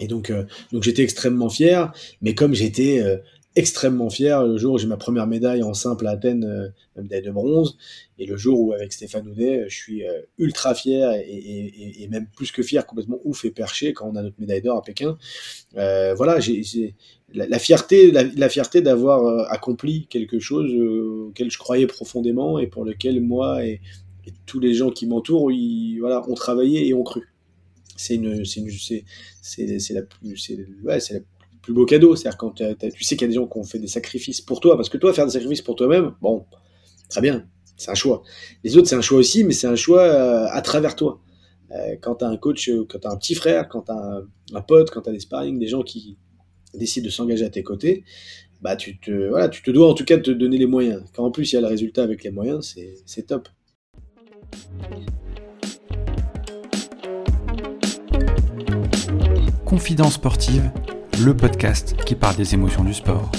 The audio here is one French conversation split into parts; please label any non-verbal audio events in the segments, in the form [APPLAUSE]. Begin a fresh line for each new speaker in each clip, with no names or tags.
Et donc, donc j'étais extrêmement fier, mais comme j'étais extrêmement fier le jour où j'ai ma première médaille en simple à Athènes, euh, médaille de bronze, et le jour où avec Stéphane Houdet, je suis euh, ultra fier et, même plus que fier, complètement ouf et perché quand on a notre médaille d'or à Pékin. Euh, voilà, j'ai la, fierté, la, fierté d'avoir euh, accompli quelque chose auquel je croyais profondément et pour lequel moi et, tous les gens qui m'entourent, voilà, ont travaillé et ont cru. C'est une, c'est c'est la plus, beau cadeau. C'est-à-dire quand tu sais qu'il y a des gens qui ont fait des sacrifices pour toi, parce que toi, faire des sacrifices pour toi-même, bon, très bien, c'est un choix. Les autres, c'est un choix aussi, mais c'est un choix euh, à travers toi. Euh, quand tu as un coach, euh, quand tu as un petit frère, quand tu as un, pote, quand tu as des sparring, des gens qui décident de s'engager à tes côtés, bah tu te, voilà, tu te dois en tout cas de te donner les moyens. Quand en plus il y a le résultat avec les moyens, c'est top.
Confidence sportive le podcast qui parle des émotions du sport.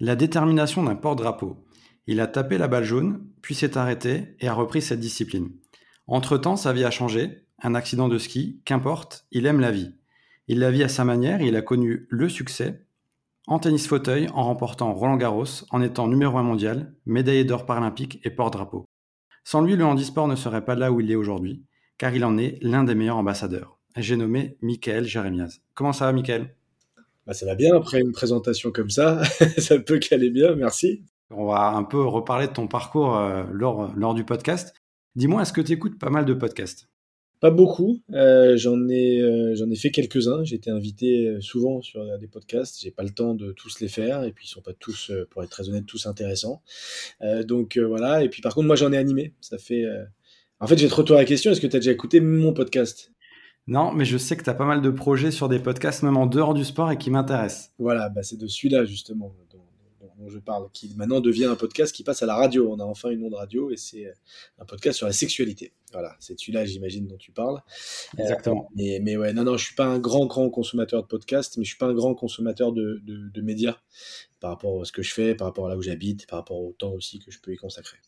La détermination d'un porte-drapeau. Il a tapé la balle jaune, puis s'est arrêté et a repris cette discipline. Entre-temps, sa vie a changé, un accident de ski, qu'importe, il aime la vie. Il la vit à sa manière et il a connu le succès en tennis fauteuil en remportant Roland Garros, en étant numéro 1 mondial, médaillé d'or paralympique et porte-drapeau. Sans lui, le handisport ne serait pas là où il est aujourd'hui, car il en est l'un des meilleurs ambassadeurs. J'ai nommé Michael Jérémiaz. Comment ça va, Michael?
Bah, Ça va bien après une présentation comme ça. [LAUGHS] ça peut caler bien, merci.
On va un peu reparler de ton parcours euh, lors, lors du podcast. Dis-moi, est-ce que tu écoutes pas mal de podcasts?
Pas beaucoup. Euh, j'en ai euh, j'en ai fait quelques-uns. J'ai été invité euh, souvent sur des podcasts. J'ai pas le temps de tous les faire et puis ils sont pas tous, pour être très honnête, tous intéressants. donc voilà. Et puis par contre, moi j'en ai animé. Ça fait. En fait, j'ai trop la question. Est-ce que tu as déjà écouté mon podcast?
Non, mais je sais que tu as pas mal de projets sur des podcasts même en dehors du sport et qui m'intéressent.
Voilà, bah c'est de celui-là justement dont je parle, qui maintenant devient un podcast qui passe à la radio. On a enfin une onde radio et c'est euh, un podcast sur la sexualité. Voilà, c'est celui-là, j'imagine, dont tu parles.
Euh, Exactement.
mais, mais, ouais, non, non, je suis pas un grand, grand consommateur de podcasts, mais je suis pas un grand consommateur de, de, médias par rapport à ce que je fais, par rapport à là où j'habite, par rapport au temps aussi que je peux y consacrer.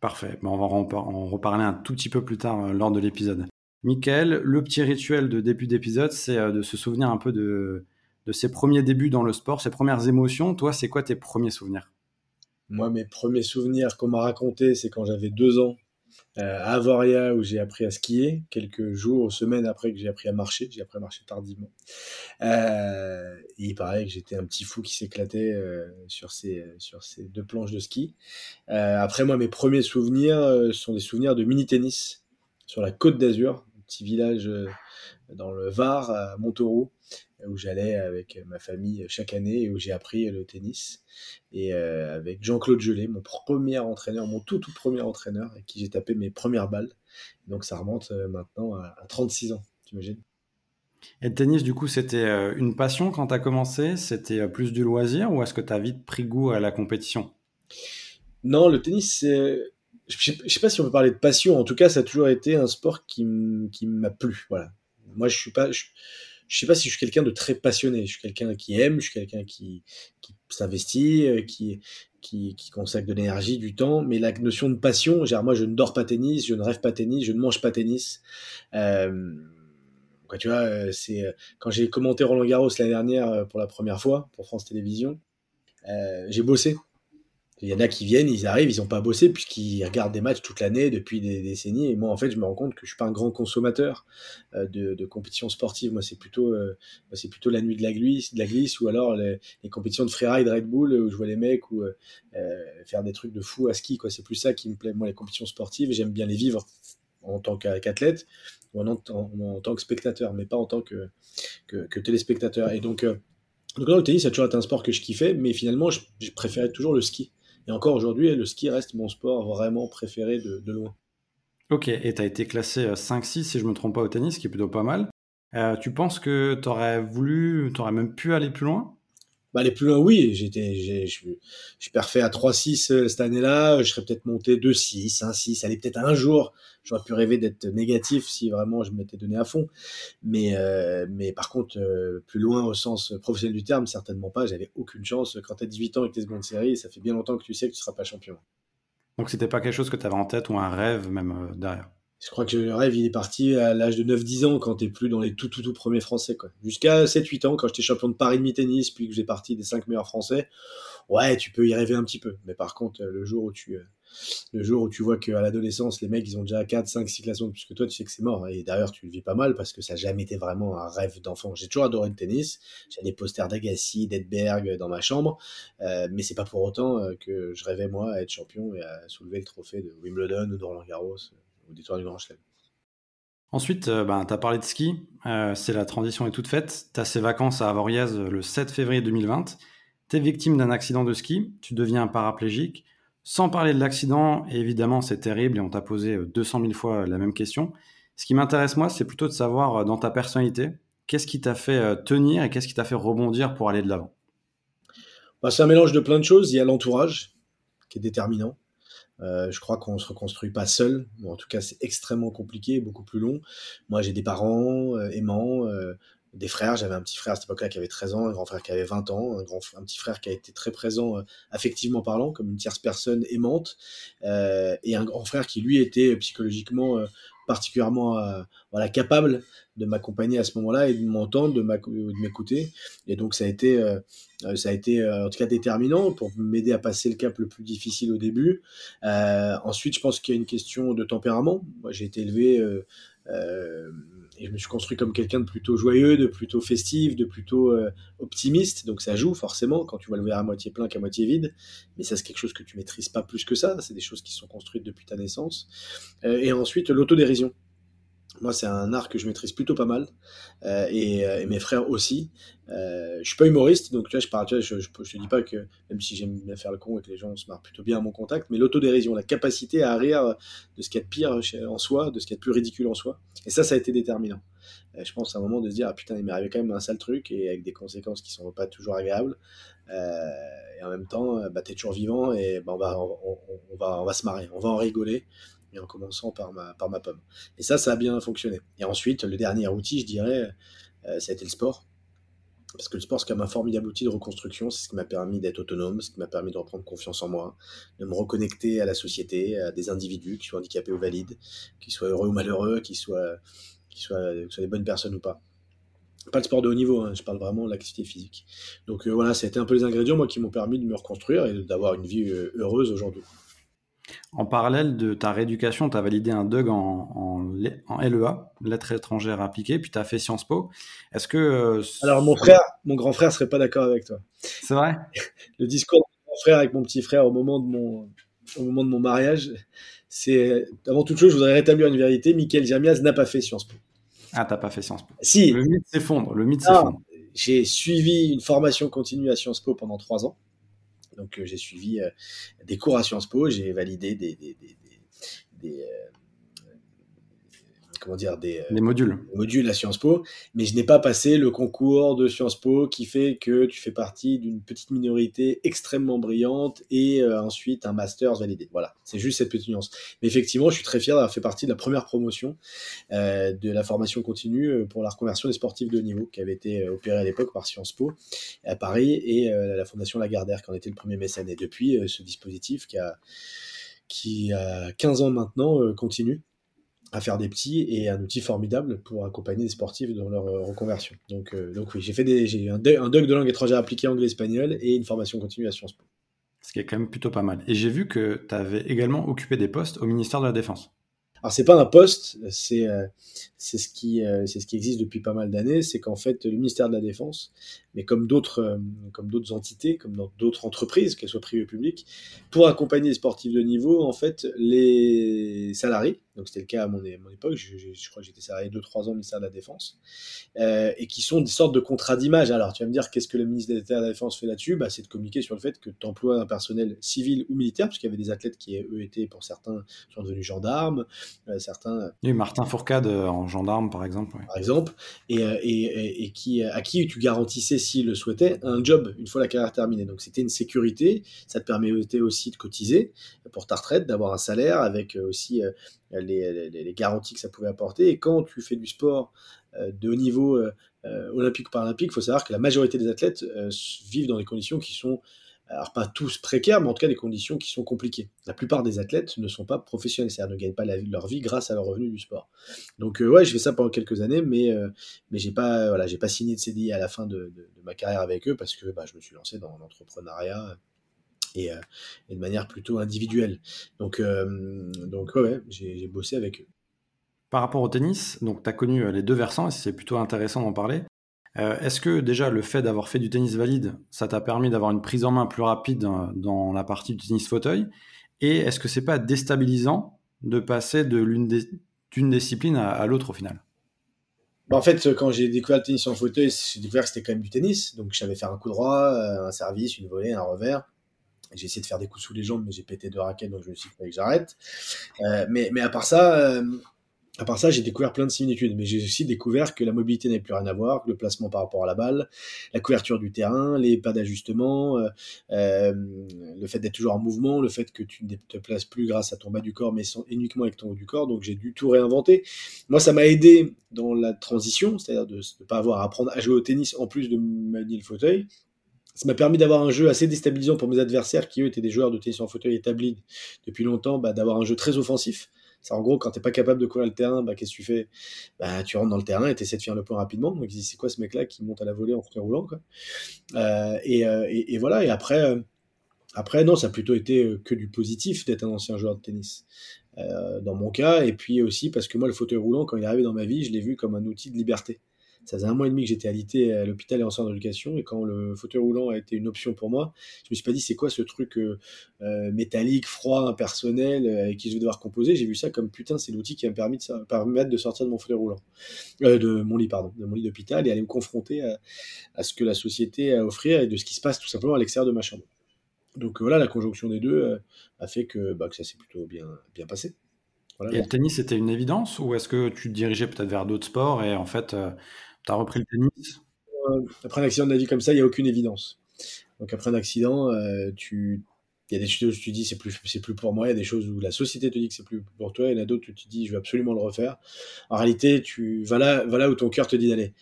Parfait. on va en reparler un tout petit peu plus tard euh, lors de l'épisode. Michael, le petit rituel de début d'épisode, c'est de se souvenir un peu de, de ses premiers débuts dans le sport, ses premières émotions. Toi, c'est quoi tes premiers souvenirs?
Moi, mes premiers souvenirs qu'on m'a raconté, c'est quand j'avais deux ans euh, à Avoria où j'ai appris à skier, quelques jours, semaines après que j'ai appris à marcher. J'ai appris à marcher tardivement. Euh, il paraît que j'étais un petit fou qui s'éclatait euh, sur, ces, deux planches de ski. après, moi, mes premiers souvenirs sont des souvenirs de mini-tennis sur la côte d'Azur, un petit village dans le Var, à Montauroux, où j'allais avec ma famille chaque année et où j'ai appris le tennis. Et euh, avec Jean-Claude Gelé, mon premier entraîneur, mon tout tout premier entraîneur, avec qui j'ai tapé mes premières balles. Donc ça remonte euh, maintenant à, 36 ans, t'imagines
et le tennis, du coup, c'était euh, une passion quand tu as commencé? C'était plus du loisir ou est-ce que tu as vite pris goût à la compétition?
Non, le tennis, c'est je ne sais pas si on peut parler de passion. En tout cas, ça a toujours été un sport qui m'a plu. Voilà. Moi, je suis pas, je, je sais pas si je suis quelqu'un de très passionné. Je suis quelqu'un qui aime, je suis quelqu'un qui, qui s'investit, euh, qui, qui, consacre de l'énergie, du temps. Mais la notion de passion, genre moi, je ne dors pas tennis, je ne rêve pas tennis, je ne mange pas tennis. Euh, quoi, tu vois, euh, c'est quand j'ai commenté Roland Garros l'année dernière pour la première fois pour France Télévisions, j'ai bossé il y en a qui viennent, ils arrivent, ils n'ont pas bossé puisqu'ils regardent des matchs toute l'année depuis des décennies. Et moi, en fait, je me rends compte que je suis pas un grand consommateur euh, de, compétitions sportives. Moi, c'est plutôt, euh, la nuit de la glisse, ou alors les, compétitions de freeride Red Bull où je vois les mecs ou euh, faire des trucs de fou à ski. Quoi, c'est plus ça qui me plaît. Moi, les compétitions sportives, j'aime bien les vivre en tant qu'athlète ou en, tant que spectateur, mais pas en tant que, téléspectateur. Et donc, donc là, le tennis, a toujours été un sport que je kiffais, mais finalement, je, je préférais toujours le ski. Et encore aujourd'hui, le ski reste mon sport vraiment préféré de, loin.
Ok, et tu as été classé 5-6 euh, si je ne me trompe pas au tennis, ce qui est plutôt pas mal. Euh, tu penses que tu aurais voulu, tu aurais même pu aller plus loin?
Bah, aller plus loin, oui. J'étais, je suis parfait à 3-6 euh, cette année-là. Je serais peut-être monté 2-6, 1-6. Allez, peut-être un jour, j'aurais pu rêver d'être négatif si vraiment je m'étais donné à fond. Mais, euh, mais par contre, euh, plus loin au sens professionnel du terme, certainement pas. J'avais aucune chance. Quand tu as 18 ans et que tu es seconde série, ça fait bien longtemps que tu sais que tu seras pas champion.
Donc c'était pas quelque chose que tu avais en tête ou un rêve même derrière?
Je crois que le rêve, il est parti à l'âge de 9-10 ans, quand t'es plus dans les tout, tout, tout premiers français, quoi. Jusqu'à 7-8 ans, quand j'étais champion de Paris demi-tennis, puis que j'ai parti des 5 meilleurs français. Ouais, tu peux y rêver un petit peu. Mais par contre, le jour où tu, le jour où tu vois qu'à l'adolescence, les mecs, ils ont déjà 4, 5, 6 classements plus que toi, tu sais que c'est mort. Et d'ailleurs, tu le vis pas mal parce que ça n'a jamais été vraiment un rêve d'enfant. J'ai toujours adoré le tennis. J'ai des posters d'Agassi, d'Edberg dans ma chambre. Euh, mais c'est pas pour autant euh, que je rêvais, moi, à être champion et à soulever le trophée de Wimbledon ou de Roland Garros ou des Tours du Grand Chelem.
Ensuite, euh, ben, tu as parlé de ski, euh, c'est la transition est toute faite. Tu as ces vacances à Avoriaz le 7 février 2020. Tu es victime d'un accident de ski, tu deviens paraplégique. Sans parler de l'accident, évidemment c'est terrible et on t'a posé 200 euh, 000 fois la même question. Ce qui m'intéresse moi, c'est plutôt de savoir dans ta personnalité, qu'est-ce qui t'a fait tenir et qu'est-ce qui t'a fait rebondir pour aller de l'avant?
Bah, C'est un mélange de plein de choses. Il y a l'entourage qui est déterminant. Euh, je crois qu'on se reconstruit pas seul. en tout cas, c'est extrêmement compliqué, beaucoup plus long. Moi, j'ai des parents euh, aimants, euh, des frères. J'avais un petit frère à cette époque-là qui avait 13 ans, un grand frère qui avait 20 ans, un, grand, un petit frère qui a été très présent affectivement parlant, comme une tierce personne aimante, et un grand frère qui, lui, était psychologiquement particulièrement voilà, capable de m'accompagner à ce moment-là et de m'entendre, de m'écouter. Et donc ça a été, euh, ça a été euh, en tout cas déterminant pour m'aider à passer le cap le plus difficile au début. Euh, ensuite, je pense qu'il y a une question de tempérament. Moi, j'ai été élevé et je me suis construit comme quelqu'un de plutôt joyeux, de plutôt festif, de plutôt optimiste. Donc ça joue forcément quand tu vois le verre à moitié plein qu'à moitié vide. Mais ça, c'est quelque chose que tu maîtrises pas plus que ça. C'est des choses qui sont construites depuis ta naissance. et ensuite, l'autodérision. Moi, c'est un art que je maîtrise plutôt pas mal, euh, et, euh, et, mes frères aussi. Euh, je suis pas humoriste, donc tu vois, je, parle, je, te dis pas que, même si j'aime bien faire le con et que les gens se marrent plutôt bien à mon contact, mais l'autodérision, la capacité à rire de ce qu'il y a de pire en soi, de ce qu'il y a de plus ridicule en soi. Et ça, ça a été déterminant. Euh, je pense à un moment de se dire, ah putain, il m'est arrivé quand même un sale truc, et avec des conséquences qui sont pas toujours agréables. Et en même temps, bah, t'es toujours vivant, et bah, on, va, on, va, on va se marrer, on va en rigoler et en commençant par ma, par ma pomme. Et ça, ça a bien fonctionné. Et ensuite, le dernier outil, je dirais, euh, ça a été le sport. Parce que le sport, c'est comme un formidable outil de reconstruction. C'est ce qui m'a permis d'être autonome, ce qui m'a permis de reprendre confiance en moi, de me reconnecter à la société, à des individus, qui soient handicapés ou valides, qui soient heureux ou malheureux, qui soient, qui soient, soient des bonnes personnes ou pas. Pas le sport de haut niveau, hein, je parle vraiment de l'activité physique. Donc euh, voilà, ça a été un peu les ingrédients moi, qui m'ont permis de me reconstruire et d'avoir une vie euh, heureuse aujourd'hui.
En parallèle de ta rééducation, tu as validé un DUG en, LEA, lettres étrangères appliquées, puis tu as fait Sciences Po. Est-ce que. Euh,
Alors, mon frère, mon grand frère serait pas d'accord avec toi.
C'est vrai? [LAUGHS]
Le discours de mon frère avec mon petit frère au moment de mon, au moment de mon mariage, c'est. Avant toute chose, je voudrais rétablir une vérité. Michael Jamias n'a pas fait Sciences Po.
Ah, t'as pas fait Sciences Po.
Si.
Le mythe s'effondre. Le mythe s'effondre.
J'ai suivi une formation continue à Sciences Po pendant trois ans. Donc euh, j'ai suivi euh, des cours à Sciences Po, j'ai validé des, des, des, des euh, comment dire des,
modules.
modules à Sciences Po, mais je n'ai pas passé le concours de Sciences Po qui fait que tu fais partie d'une petite minorité extrêmement brillante et ensuite un master validé. Voilà, c'est juste cette petite nuance. Mais effectivement, je suis très fier d'avoir fait partie de la première promotion euh, de la formation continue pour la reconversion des sportifs de haut niveau qui avait été opérée à l'époque par Sciences Po à Paris et euh, la Fondation Lagardère qui en était le premier mécène. Et depuis, euh, ce dispositif qui a, qui a 15 ans maintenant continue à faire des petits et un outil formidable pour accompagner les sportifs dans leur euh, reconversion. Donc, euh, donc oui, j'ai fait des, j'ai un, un doc de langue étrangère appliquée anglais-espagnol et une formation continue à Sciences Po.
Ce qui est quand même plutôt pas mal. Et j'ai vu que tu avais également occupé des postes au ministère de la Défense.
Alors c'est pas un poste, c'est euh, c'est ce qui euh, c'est ce qui existe depuis pas mal d'années, c'est qu'en fait le ministère de la Défense, mais comme d'autres euh, comme d'autres entités, comme dans d'autres entreprises, qu'elles soient privées ou publiques, pour accompagner les sportifs de niveau, en fait les salariés, donc c'était le cas à mon, mon époque, je, je, je, crois que j'étais salarié 2-3 ans au ministère de la Défense, euh, et qui sont des sortes de contrats d'image. Alors tu vas me dire qu'est-ce que le ministère de la Défense fait là-dessus? Bah, C'est de communiquer sur le fait que tu emploies un personnel civil ou militaire, parce qu'il y avait des athlètes qui eux étaient pour certains sont devenus gendarmes, euh, certains.
Oui, Martin Fourcade en gendarme, par exemple.
Par exemple, et, et, et, qui, à qui tu garantissais, s'il le souhaitait, un job une fois la carrière terminée. Donc c'était une sécurité, ça te permettait aussi de cotiser pour ta retraite, d'avoir un salaire avec aussi les, les, garanties que ça pouvait apporter. Et quand tu fais du sport de haut niveau olympique ou paralympique, il faut savoir que la majorité des athlètes vivent dans des conditions qui sont alors pas tous précaires, mais en tout cas des conditions qui sont compliquées. La plupart des athlètes ne sont pas professionnels, c'est-à-dire ne gagnent pas leur vie grâce à leur revenu du sport. Donc ouais, je fais ça pendant quelques années, mais mais j'ai pas voilà, j'ai pas signé de CDI à la fin de, ma carrière avec eux parce que bah, je me suis lancé dans l'entrepreneuriat et, et, de manière plutôt individuelle. Donc donc ouais, j'ai bossé avec eux.
Par rapport au tennis, donc tu as connu les deux versants et c'est plutôt intéressant d'en parler. Euh, est-ce que déjà le fait d'avoir fait du tennis valide, ça t'a permis d'avoir une prise en main plus rapide dans, la partie du tennis fauteuil? Et est-ce que c'est pas déstabilisant de passer de l'une d'une discipline à, l'autre au final?
Bah, en fait, quand j'ai découvert le tennis en fauteuil, j'ai découvert que c'était quand même du tennis. Donc, j'avais fait un coup droit, euh, un service, une volée, un revers. J'ai essayé de faire des coups sous les jambes, mais j'ai pété deux raquettes, donc je me suis dit que j'arrête. Euh, mais à part ça, à part ça, j'ai découvert plein de similitudes, mais j'ai aussi découvert que la mobilité n'avait plus rien à voir, le placement par rapport à la balle, la couverture du terrain, les pas d'ajustement, euh, euh, le fait d'être toujours en mouvement, le fait que tu ne te places plus grâce à ton bas du corps, mais uniquement avec ton haut du corps. Donc j'ai dû tout réinventer. Moi, ça m'a aidé dans la transition, c'est-à-dire de ne pas avoir à apprendre à jouer au tennis en plus de manier le fauteuil. Ça m'a permis d'avoir un jeu assez déstabilisant pour mes adversaires qui, eux, étaient des joueurs de tennis en fauteuil établis depuis longtemps, bah, d'avoir un jeu très offensif c'est en gros, quand tu n'es pas capable de courir le terrain, bah, qu'est-ce que tu fais? Bah, Tu rentres dans le terrain et tu essaies de faire le point rapidement. Donc, c'est quoi ce mec-là qui monte à la volée en fauteuil roulant euh, euh, et, voilà, et après, euh, après, non, ça a plutôt été que du positif d'être un ancien joueur de tennis. dans mon cas, et puis aussi parce que moi, le fauteuil roulant, quand il est arrivé dans ma vie, je l'ai vu comme un outil de liberté. Ça faisait un mois et demi que j'étais alité à l'hôpital et en centre d'éducation. Et quand le fauteuil roulant a été une option pour moi, je me suis pas dit c'est quoi ce truc euh, euh, métallique, froid, impersonnel, euh, avec qui je vais devoir composer? J'ai vu ça comme putain, c'est l'outil qui m'a permis de, permettre de sortir de mon fauteuil roulant. de mon lit, pardon, de mon lit d'hôpital et aller me confronter à, ce que la société a à offrir et de ce qui se passe tout simplement à l'extérieur de ma chambre. Donc voilà, la conjonction des deux a fait que, bah, que ça s'est plutôt bien, bien passé.
et le tennis, c'était une évidence ou est-ce que tu te dirigeais peut-être vers d'autres sports et en fait, as repris le tennis
euh, Après un accident de la vie comme ça, il n'y a aucune évidence. Donc après un accident, euh, il y a des choses où tu dis c'est plus c'est plus pour moi, il y a des choses où la société te dit que c'est plus pour toi, il y en a d'autres où tu dis je vais absolument le refaire. En réalité, tu vas là, où ton cœur te dit d'aller.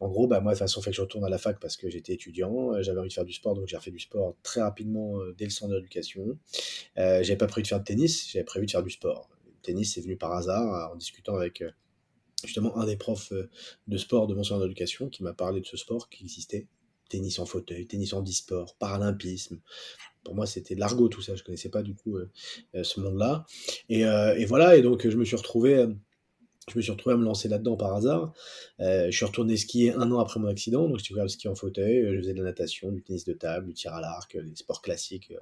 En gros, bah, moi, de toute façon, fait que je retourne à la fac parce que j'étais étudiant, euh, j'avais envie de faire du sport, donc j'ai refait du sport très rapidement dès le centre d'éducation. Euh, j'avais pas prévu de faire de tennis, j'avais prévu de faire du sport. Le tennis, c'est venu par hasard en discutant avec justement un des profs euh, de sport de mon centre d'éducation qui m'a parlé de ce sport qui existait. Tennis en fauteuil, tennis en disport, paralympisme. Pour moi, c'était de l'argot tout ça. Je connaissais pas du coup euh, euh, ce monde-là. Et, et, voilà. Et donc, je me suis retrouvé je me suis retrouvé à me lancer là-dedans par hasard. Euh, je suis retourné skier un an après mon accident, donc j'ai ouvert le ski en fauteuil, euh, je faisais de la natation, du tennis de table, du tir à l'arc, des sports classiques euh,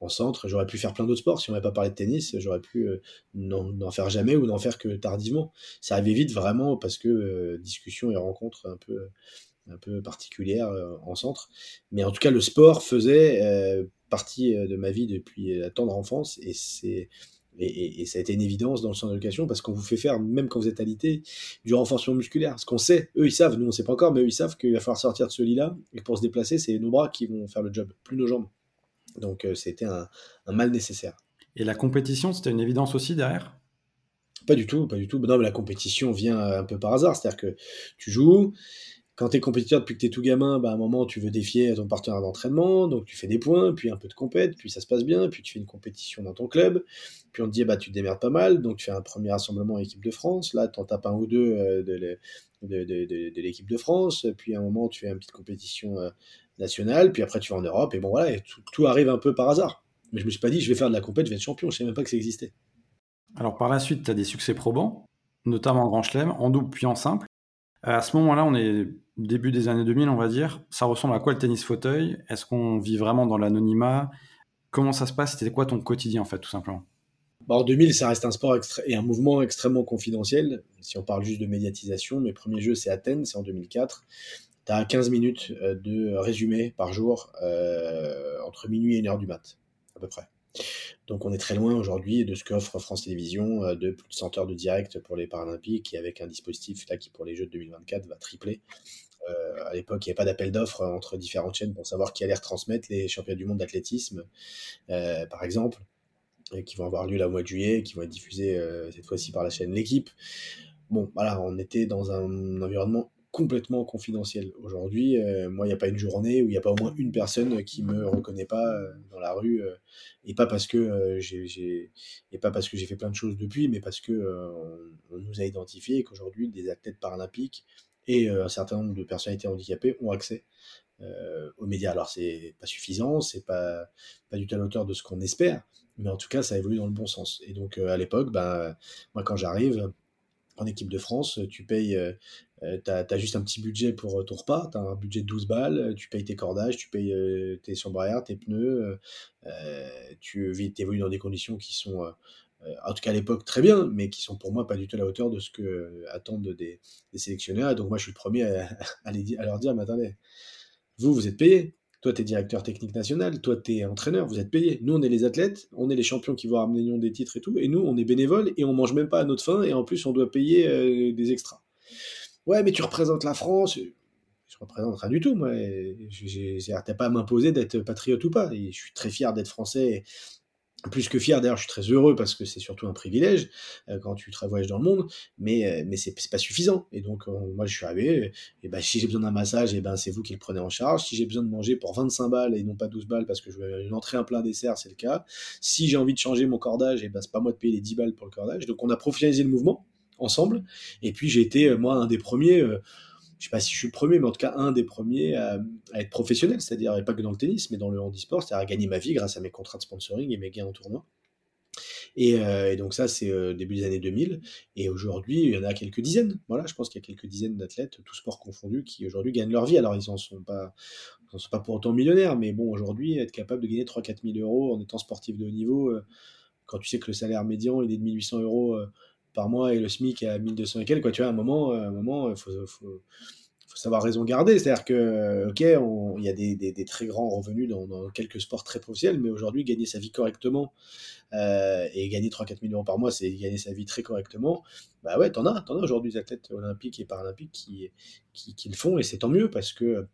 en centre. J'aurais pu faire plein d'autres sports. Si on n'avait pas parlé de tennis, j'aurais pu n'en faire jamais ou n'en faire que tardivement. Ça arrivait vite vraiment parce que discussion et rencontres un peu, un peu particulières en centre. Mais en tout cas, le sport faisait partie de ma vie depuis la tendre enfance et c'est et, ça a été une évidence dans le centre d'éducation parce qu'on vous fait faire, même quand vous êtes alité, du renforcement musculaire. Ce qu'on sait, eux ils savent, nous on sait pas encore, mais eux ils savent qu'il va falloir sortir de ce lit-là et pour se déplacer, c'est nos bras qui vont faire le job, plus nos jambes. Donc euh, c'était un, un, mal nécessaire.
Et la compétition, c'était une évidence aussi derrière?
Pas du tout, pas du tout. Non, mais la compétition vient un peu par hasard, c'est-à-dire que tu joues, quand tu es compétiteur depuis que tu es tout gamin, bah, à un moment, tu veux défier ton partenaire d'entraînement, donc tu fais des points, puis un peu de compète, puis ça se passe bien, puis tu fais une compétition dans ton club, puis on te dit, bah, tu te démerdes pas mal, donc tu fais un premier rassemblement équipe de France, là, tu en tapes un ou deux euh, de, de, l'équipe de France, puis à un moment, tu fais une petite compétition euh, nationale, puis après, tu vas en Europe, et bon, voilà, et tout, arrive un peu par hasard. Mais je me suis pas dit, je vais faire de la compète, je vais être champion, je savais même pas que ça existait.
Alors, par la suite, tu as des succès probants, notamment en Grand Chelem, en double puis en simple. À ce moment-là, on est début des années 2000, on va dire. Ça ressemble à quoi le tennis fauteuil? Est-ce qu'on vit vraiment dans l'anonymat? Comment ça se passe? C'était quoi ton quotidien, en fait, tout simplement?
Bah, En 2000, ça reste un sport et un mouvement extrêmement confidentiel. Si on parle juste de médiatisation, mes premiers jeux, c'est Athènes, c'est en 2004. Tu as 15 minutes euh, de résumé par jour euh, entre minuit et 1 heure du mat, à peu près. Donc on est très loin aujourd'hui de ce qu'offre France Télévisions, euh, de plus de 100 heures de direct pour les Paralympiques, et avec un dispositif là qui pour les Jeux de 2024 va tripler. Euh, à l'époque, il n'y avait pas d'appel d'offres entre différentes chaînes pour savoir qui allait retransmettre les championnats du monde d'athlétisme, euh, par exemple, qui vont avoir lieu là au mois de juillet, qui vont être diffusés cette fois-ci par la chaîne L'équipe. Bon, voilà, on était dans un environnement complètement confidentiel. Aujourd'hui, euh, moi, il n'y a pas une journée où il n'y a pas au moins une personne qui me reconnaît pas euh, dans la rue, euh, et pas parce que j'ai, et pas parce que j'ai fait plein de choses depuis, mais parce que on, nous a identifié et qu'aujourd'hui, des athlètes paralympiques et un certain nombre de personnalités handicapées ont accès aux médias. Alors, c'est pas suffisant, c'est pas pas du tout à l'auteur de ce qu'on espère, mais en tout cas, ça évolue dans le bon sens. Et donc, à l'époque, ben, moi, quand j'arrive en équipe de France, tu payes, euh, euh, tu as, juste un petit budget pour euh, ton repas, tu as un budget de 12 balles, tu payes tes cordages, tu payes tes surbrières, tes pneus, tu évolues dans des conditions qui sont, en tout cas à l'époque, très bien, mais qui sont pour moi pas du tout à la hauteur de ce que attendent des, sélectionneurs. Donc moi, je suis le premier à, [LAUGHS] à leur dire, mais attendez, vous, vous êtes payé. Toi, tu es directeur technique national, toi, tu es entraîneur, vous êtes payé. Nous, on est les athlètes, on est les champions qui vont ramener des titres et tout, et nous, on est bénévoles et on mange même pas à notre faim, et en plus, on doit payer euh, des extras. Ouais, mais tu représentes la France. Je représente rien du tout, moi. T'as pas à m'imposer d'être patriote ou pas. Et je suis très fier d'être français plus que fier, d'ailleurs, je suis très heureux parce que c'est surtout un privilège euh, quand tu voyages dans le monde, mais, euh, mais c'est pas suffisant. Et donc, euh, moi, je suis arrivé, et ben, si j'ai besoin d'un massage, et ben, c'est vous qui le prenez en charge. Si j'ai besoin de manger pour 25 balles et non pas 12 balles parce que je veux une entrée, un plein dessert, c'est le cas. Si j'ai envie de changer mon cordage, et ben, c'est pas moi de payer les 10 balles pour le cordage. Donc, on a professionnalisé le mouvement ensemble. Et puis, j'ai été, moi, un des premiers je sais pas si je suis premier, mais en tout cas un des premiers à, être professionnel, c'est-à-dire, pas que dans le tennis, mais dans le handisport, c'est-à-dire à gagner ma vie grâce à mes contrats de sponsoring et mes gains en tournoi. Et, euh, donc ça, c'est euh, début des années 2000. Et aujourd'hui, il y en a quelques dizaines. Voilà, je pense qu'il y a quelques dizaines d'athlètes, tous sports confondus, qui aujourd'hui gagnent leur vie. Alors, ils n'en sont pas, sont pas pour autant millionnaires, mais bon, aujourd'hui, être capable de gagner 3-4 000 euros en étant sportif de haut niveau, euh, quand tu sais que le salaire médian, est de 1800 euros par mois et le SMIC à 1200 et quelques, quoi, tu vois, à un moment, un moment, il faut, faut, savoir raison garder. C'est-à-dire que, ok, il y a des, des, très grands revenus dans, quelques sports très professionnels, mais aujourd'hui, gagner sa vie correctement euh, et gagner 3-4 000 euros par mois, c'est gagner sa vie très correctement. Bah ouais, t'en as, t'en as aujourd'hui des athlètes olympiques et paralympiques qui, qui le font, et c'est tant mieux parce que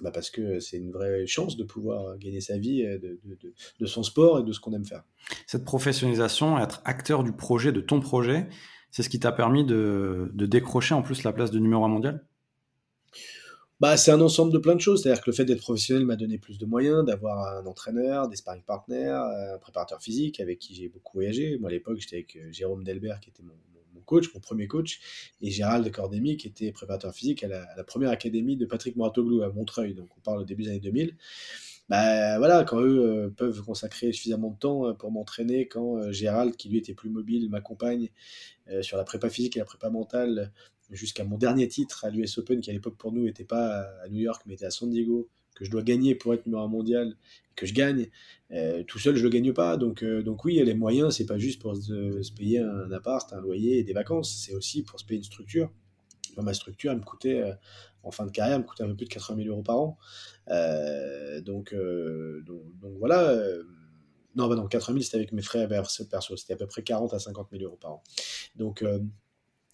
bah parce que c'est une vraie chance de pouvoir gagner sa vie euh, de, de, de, son sport et de ce qu'on aime faire.
Cette professionnalisation, être acteur du projet, de ton projet, c'est ce qui t'a permis de, décrocher en plus la place de numéro 1 mondial?
Bah, c'est un ensemble de plein de choses. C'est-à-dire que le fait d'être professionnel m'a donné plus de moyens, d'avoir un entraîneur, des sparring partners, un préparateur physique avec qui j'ai beaucoup voyagé. Moi, à l'époque, j'étais avec euh, Jérôme Delbert, qui était mon, coach, mon premier coach, et Gérald Cordémy, qui était préparateur physique à la, première académie de Patrick Moratoglou à Montreuil. Donc, on parle au début des années 2000. Bah, voilà, quand eux euh, peuvent consacrer suffisamment de temps euh, pour m'entraîner, quand Gérald, qui lui était plus mobile, m'accompagne sur la prépa physique et la prépa mentale, jusqu'à mon dernier titre à l'US Open, qui à l'époque pour nous n'était pas à New York, mais était à San Diego, que je dois gagner pour être numéro un mondial, que je gagne, euh, tout seul je le gagne pas. Donc, euh, donc oui, les moyens, c'est pas juste pour se, payer un appart, un loyer et des vacances, c'est aussi pour se payer une structure. ma structure, elle me coûtait, euh, en fin de carrière, elle me coûtait un peu plus de 80 000 euros par an. donc, donc, voilà. non, bah non, 80 000 c'était avec mes frais perso, c'était à peu près 40 à 50 000 euros par an. Donc,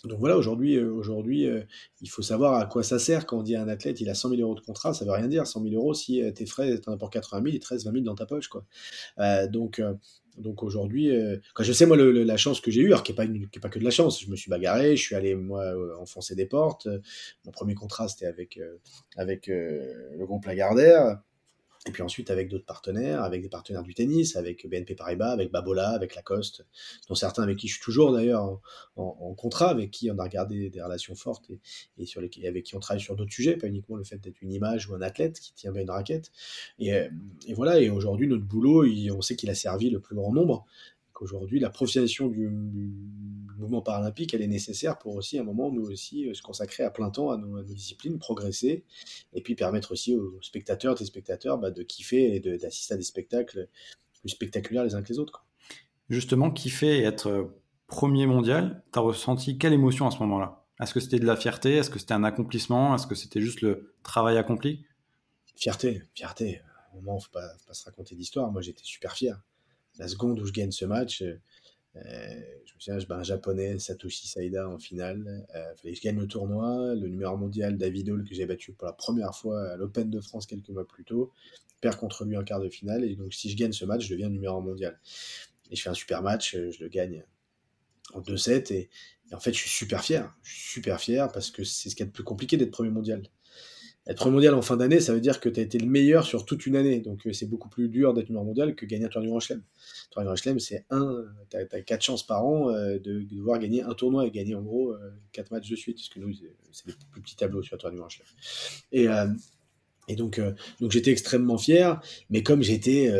donc voilà, aujourd'hui, euh, aujourd'hui euh, il faut savoir à quoi ça sert quand on dit à un athlète il a 100 000 euros de contrat, ça veut rien dire. 100 000 euros, si euh, tes frais, t'en as pour 80 000, il te reste 20 000 dans ta poche. Quoi. donc, donc aujourd'hui, quand je sais, moi, la chance que j'ai eue, alors qui n'est pas, pas que de la chance, je me suis bagarré, je suis allé, moi, enfoncer des portes. Mon premier contrat, c'était avec, avec le groupe Lagardère. Et puis ensuite avec d'autres partenaires, avec des partenaires du tennis, avec BNP Paribas, avec Babola, avec Lacoste, dont certains avec qui je suis toujours d'ailleurs en, contrat, avec qui on a regardé des relations fortes et, avec qui on travaille sur d'autres sujets, pas uniquement le fait d'être une image ou un athlète qui tient bien une raquette. Et, euh, et voilà, et aujourd'hui notre boulot, on sait qu'il a servi le plus grand nombre Aujourd'hui, la professionnalisation du, mouvement paralympique, elle est nécessaire pour aussi, à un moment, nous aussi, euh, se consacrer à plein temps à nos, disciplines, progresser, et puis permettre aussi aux spectateurs, des spectateurs, bah, de kiffer et d'assister à des spectacles plus spectaculaires les uns que les autres.
Justement, kiffer et être euh, premier mondial, tu as ressenti quelle émotion à ce moment-là? Est-ce que c'était de la fierté? Est-ce que c'était un accomplissement? Est-ce que c'était juste le travail accompli?
Fierté, fierté. Un moment, il ne faut pas, faut pas se raconter d'histoire. Moi, j'étais super fier la seconde où je gagne ce match, euh, je me souviens, je bats un japonais, Satoshi Saida, en finale. Euh, fallait que je gagne le tournoi. Le numéro mondial, David Hall, que j'ai battu pour la première fois à l'Open de France quelques mois plus tôt, perd contre lui en quart de finale. Et donc, si je gagne ce match, je deviens numéro mondial. Et je fais un super match, euh, je le gagne en 2-7. Et, Et en fait, je suis super fier. Je suis super fier parce que c'est ce qui est le plus compliqué d'être premier mondial. Être mondial en fin d'année, ça veut dire que tu as été le meilleur sur toute une année. Donc euh, c'est beaucoup plus dur d'être numéro mondial que gagner un tournoi Grand Chelem. Tournoi Grand Chelem, c'est un, tu as, quatre chances par an euh, de, devoir gagner un tournoi et gagner en gros euh, quatre matchs de suite. Parce que nous, c'est les plus petits tableaux sur le tournoi Grand Chelem. Et, et donc, donc j'étais extrêmement fier, mais comme j'étais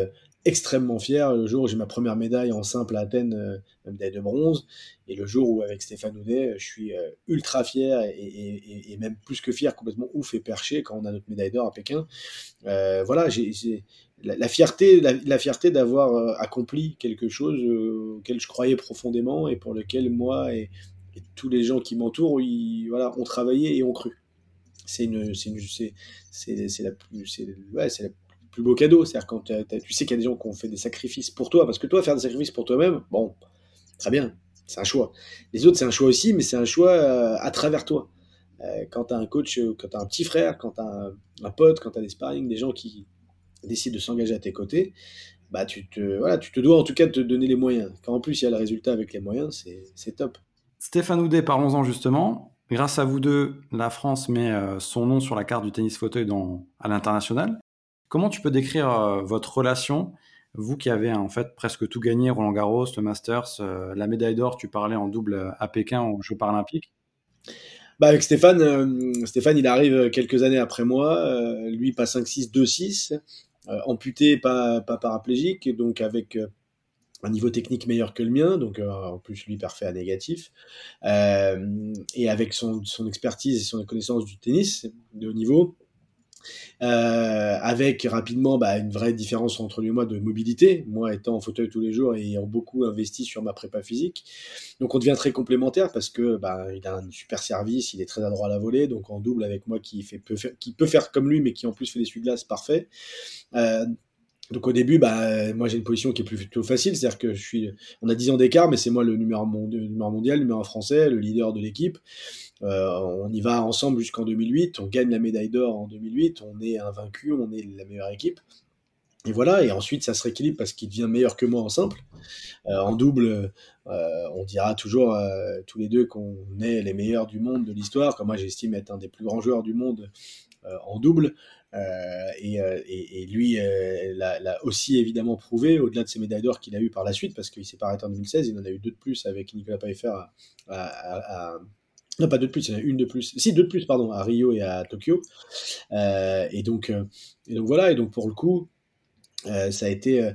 extrêmement fier le jour où j'ai ma première médaille en simple à Athènes, euh, médaille de bronze, et le jour où avec Stéphane Houdet, je suis euh, ultra fier et, même plus que fier, complètement ouf et perché quand on a notre médaille d'or à Pékin. Euh, voilà, j'ai la, fierté, la, fierté d'avoir accompli quelque chose auquel je croyais profondément et pour lequel moi et, tous les gens qui m'entourent, voilà, ont travaillé et ont cru. C'est une, c'est la plus, c'est la plus beau cadeau. C'est-à-dire quand tu sais qu'il y a des gens qui ont fait des sacrifices pour toi, parce que toi, faire des sacrifices pour toi-même, bon, très bien, c'est un choix. Les autres, c'est un choix aussi, mais c'est un choix euh, à travers toi. Euh, quand tu as un coach, euh, quand tu as un petit frère, quand tu as un, pote, quand tu as des sparring, des gens qui décident de s'engager à tes côtés, bah tu te, voilà, tu te dois en tout cas de te donner les moyens. Quand en plus il y a le résultat avec les moyens, c'est top.
Stéphane Houdet, parlons-en justement. Grâce à vous deux, la France met son nom sur la carte du tennis fauteuil dans, à l'international. Comment tu peux décrire euh, votre relation, vous qui avez en fait presque tout gagné, Roland Garros, le Masters, euh, la médaille d'or, tu parlais en double euh, à Pékin aux Jeux paralympiques?
Bah avec Stéphane, Stéphane, il arrive quelques années après moi, lui pas 5-6, 2-6, amputé, pas, paraplégique, donc avec un niveau technique meilleur que le mien, donc en plus lui parfait à négatif, et avec son, son, expertise et son connaissance du tennis de haut niveau, euh, avec rapidement bah, une vraie différence entre lui et moi de mobilité, moi étant en fauteuil tous les jours et ayant beaucoup investi sur ma prépa physique. Donc on devient très complémentaire parce que bah, il a un super service, il est très adroit à la volée, donc en double avec moi qui, fait, peut, faire, comme lui mais qui en plus fait des suies-glaces parfait. Euh, donc au début, bah, moi j'ai une position qui est plutôt facile, c'est-à-dire que je suis, on a 10 ans d'écart, mais c'est moi le numéro, mondial, le numéro français, le leader de l'équipe. Euh, on y va ensemble jusqu'en 2008, on gagne la médaille d'or en 2008, on est invaincu, on est la meilleure équipe. Et voilà, et ensuite ça se rééquilibre parce qu'il devient meilleur que moi en simple. Euh, en double, euh, on dira toujours tous les deux qu'on est les meilleurs du monde de l'histoire, comme moi j'estime être un des plus grands joueurs du monde en double. Et, lui l'a aussi évidemment prouvé, au-delà de ses médailles d'or qu'il a eu par la suite, parce qu'il s'est pas arrêté en 2016, il en a eu deux de plus avec Nicolas Pfeiffer à, non, pas deux de plus, une de plus. Si, deux de plus, pardon, à Rio et à Tokyo. Euh, et, donc, euh, voilà, et donc pour le coup, euh, ça, a été,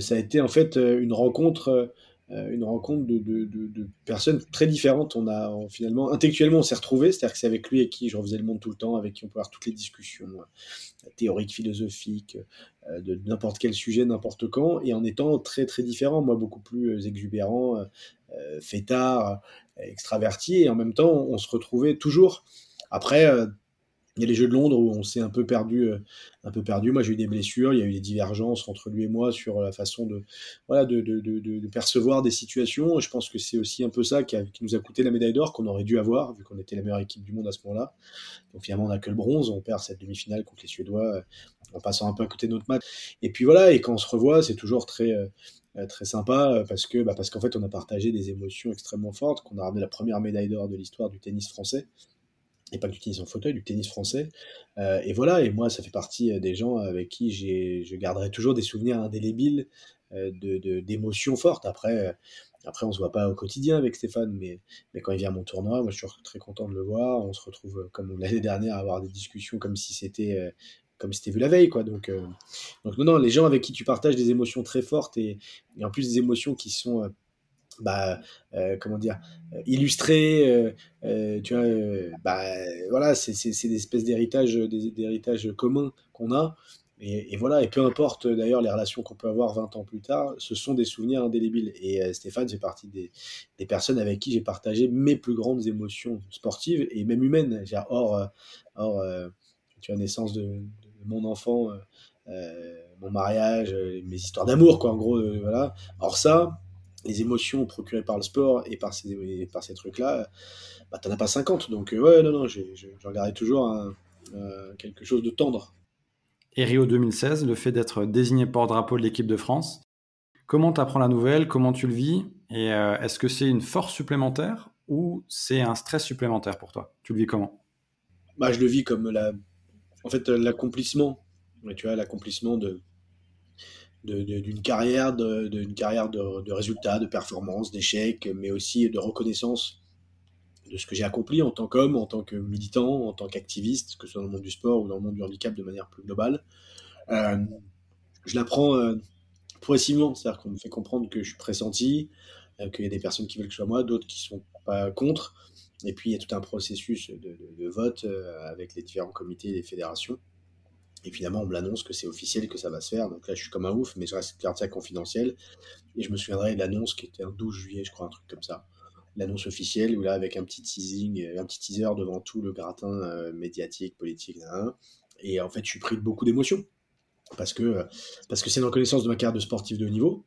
ça a été en fait une rencontre, une rencontre de, personnes très différentes. On a finalement, intellectuellement, on s'est retrouvés, c'est-à-dire que c'est avec lui et qui je refaisais le monde tout le temps, avec qui on peut avoir toutes les discussions théoriques, philosophiques, de n'importe quel sujet, n'importe quand, et en étant très très différents. Moi, beaucoup plus exubérant, fêtard, extraverti, et en même temps, on se retrouvait toujours. Après, euh, il y a les Jeux de Londres où on s'est un peu perdu, euh, un peu perdu. Moi, j'ai eu des blessures, il y a eu des divergences entre lui et moi sur la façon de, percevoir des situations. Je pense que c'est aussi un peu ça qui, nous a coûté la médaille d'or qu'on aurait dû avoir, vu qu'on était la meilleure équipe du monde à ce moment-là. Donc finalement, on n'a que le bronze, on perd cette demi-finale contre les Suédois euh, en passant un peu à côté de notre match. Et puis voilà, et quand on se revoit, c'est toujours très euh, très sympa parce que bah, parce qu'en fait on a partagé des émotions extrêmement fortes, qu'on a ramené la première médaille d'or de l'histoire du tennis français et pas du tennis en fauteuil, du tennis français. Euh, et voilà, et moi, ça fait partie des gens avec qui je garderai toujours des souvenirs indélébiles de, d'émotions fortes. Après, après, on se voit pas au quotidien avec Stéphane, mais, mais quand il vient à mon tournoi, moi, je suis très content de le voir. On se retrouve, comme l'année dernière, à avoir des discussions comme si c'était c'était vu la veille, quoi. Donc, euh, donc non, non, les gens avec qui tu partages des émotions très fortes et, en plus des émotions qui sont, euh, bah, euh, comment dire, illustrées, tu vois, bah, voilà, c'est des espèces d'héritages communs qu'on a. Et, voilà, et peu importe d'ailleurs les relations qu'on peut avoir 20 ans plus tard, ce sont des souvenirs indélébiles. Et Stéphane fait partie des, des personnes avec qui j'ai partagé mes plus grandes émotions sportives et même humaines, hors, hors tu vois, naissance de, mon enfant, euh, euh, mon mariage, euh, mes histoires d'amour, quoi, en gros, voilà. Or ça, les émotions procurées par le sport et par ces, par ces trucs-là, bah, t'en as pas 50. Donc, ouais, non, non, je, regardais toujours quelque chose de tendre.
Et Rio 2016, le fait d'être désigné porte-drapeau de l'équipe de France, comment tu apprends la nouvelle? Comment tu le vis? Et est-ce que c'est une force supplémentaire ou c'est un stress supplémentaire pour toi? Tu le vis comment?
Bah, Je le vis comme la... en fait, l'accomplissement. Tu vois, l'accomplissement de, d'une carrière, d'une carrière de, de, résultats, de performances, d'échecs, mais aussi de reconnaissance de ce que j'ai accompli en tant qu'homme, en tant que militant, en tant qu'activiste, que ce soit dans le monde du sport ou dans le monde du handicap de manière plus globale. Euh, je l'apprends euh, progressivement, c'est-à-dire qu'on me fait comprendre que je suis pressenti, euh, qu'il y a des personnes qui veulent que je sois moi, d'autres qui sont pas contre, et puis il y a tout un processus de, de vote avec les différents comités et les fédérations. Et finalement, on me l'annonce que c'est officiel, que ça va se faire. Donc là, je suis comme un ouf, mais je reste quartier confidentiel. Et je me souviendrai de l'annonce qui était un 12 juillet, je crois, un truc comme ça. L'annonce officielle, où là, avec un petit teasing, un petit teaser devant tout le gratin euh, médiatique, politique, et en fait, je suis pris de beaucoup d'émotions. Parce que parce que c'est une reconnaissance de ma carrière de sportif de haut niveau.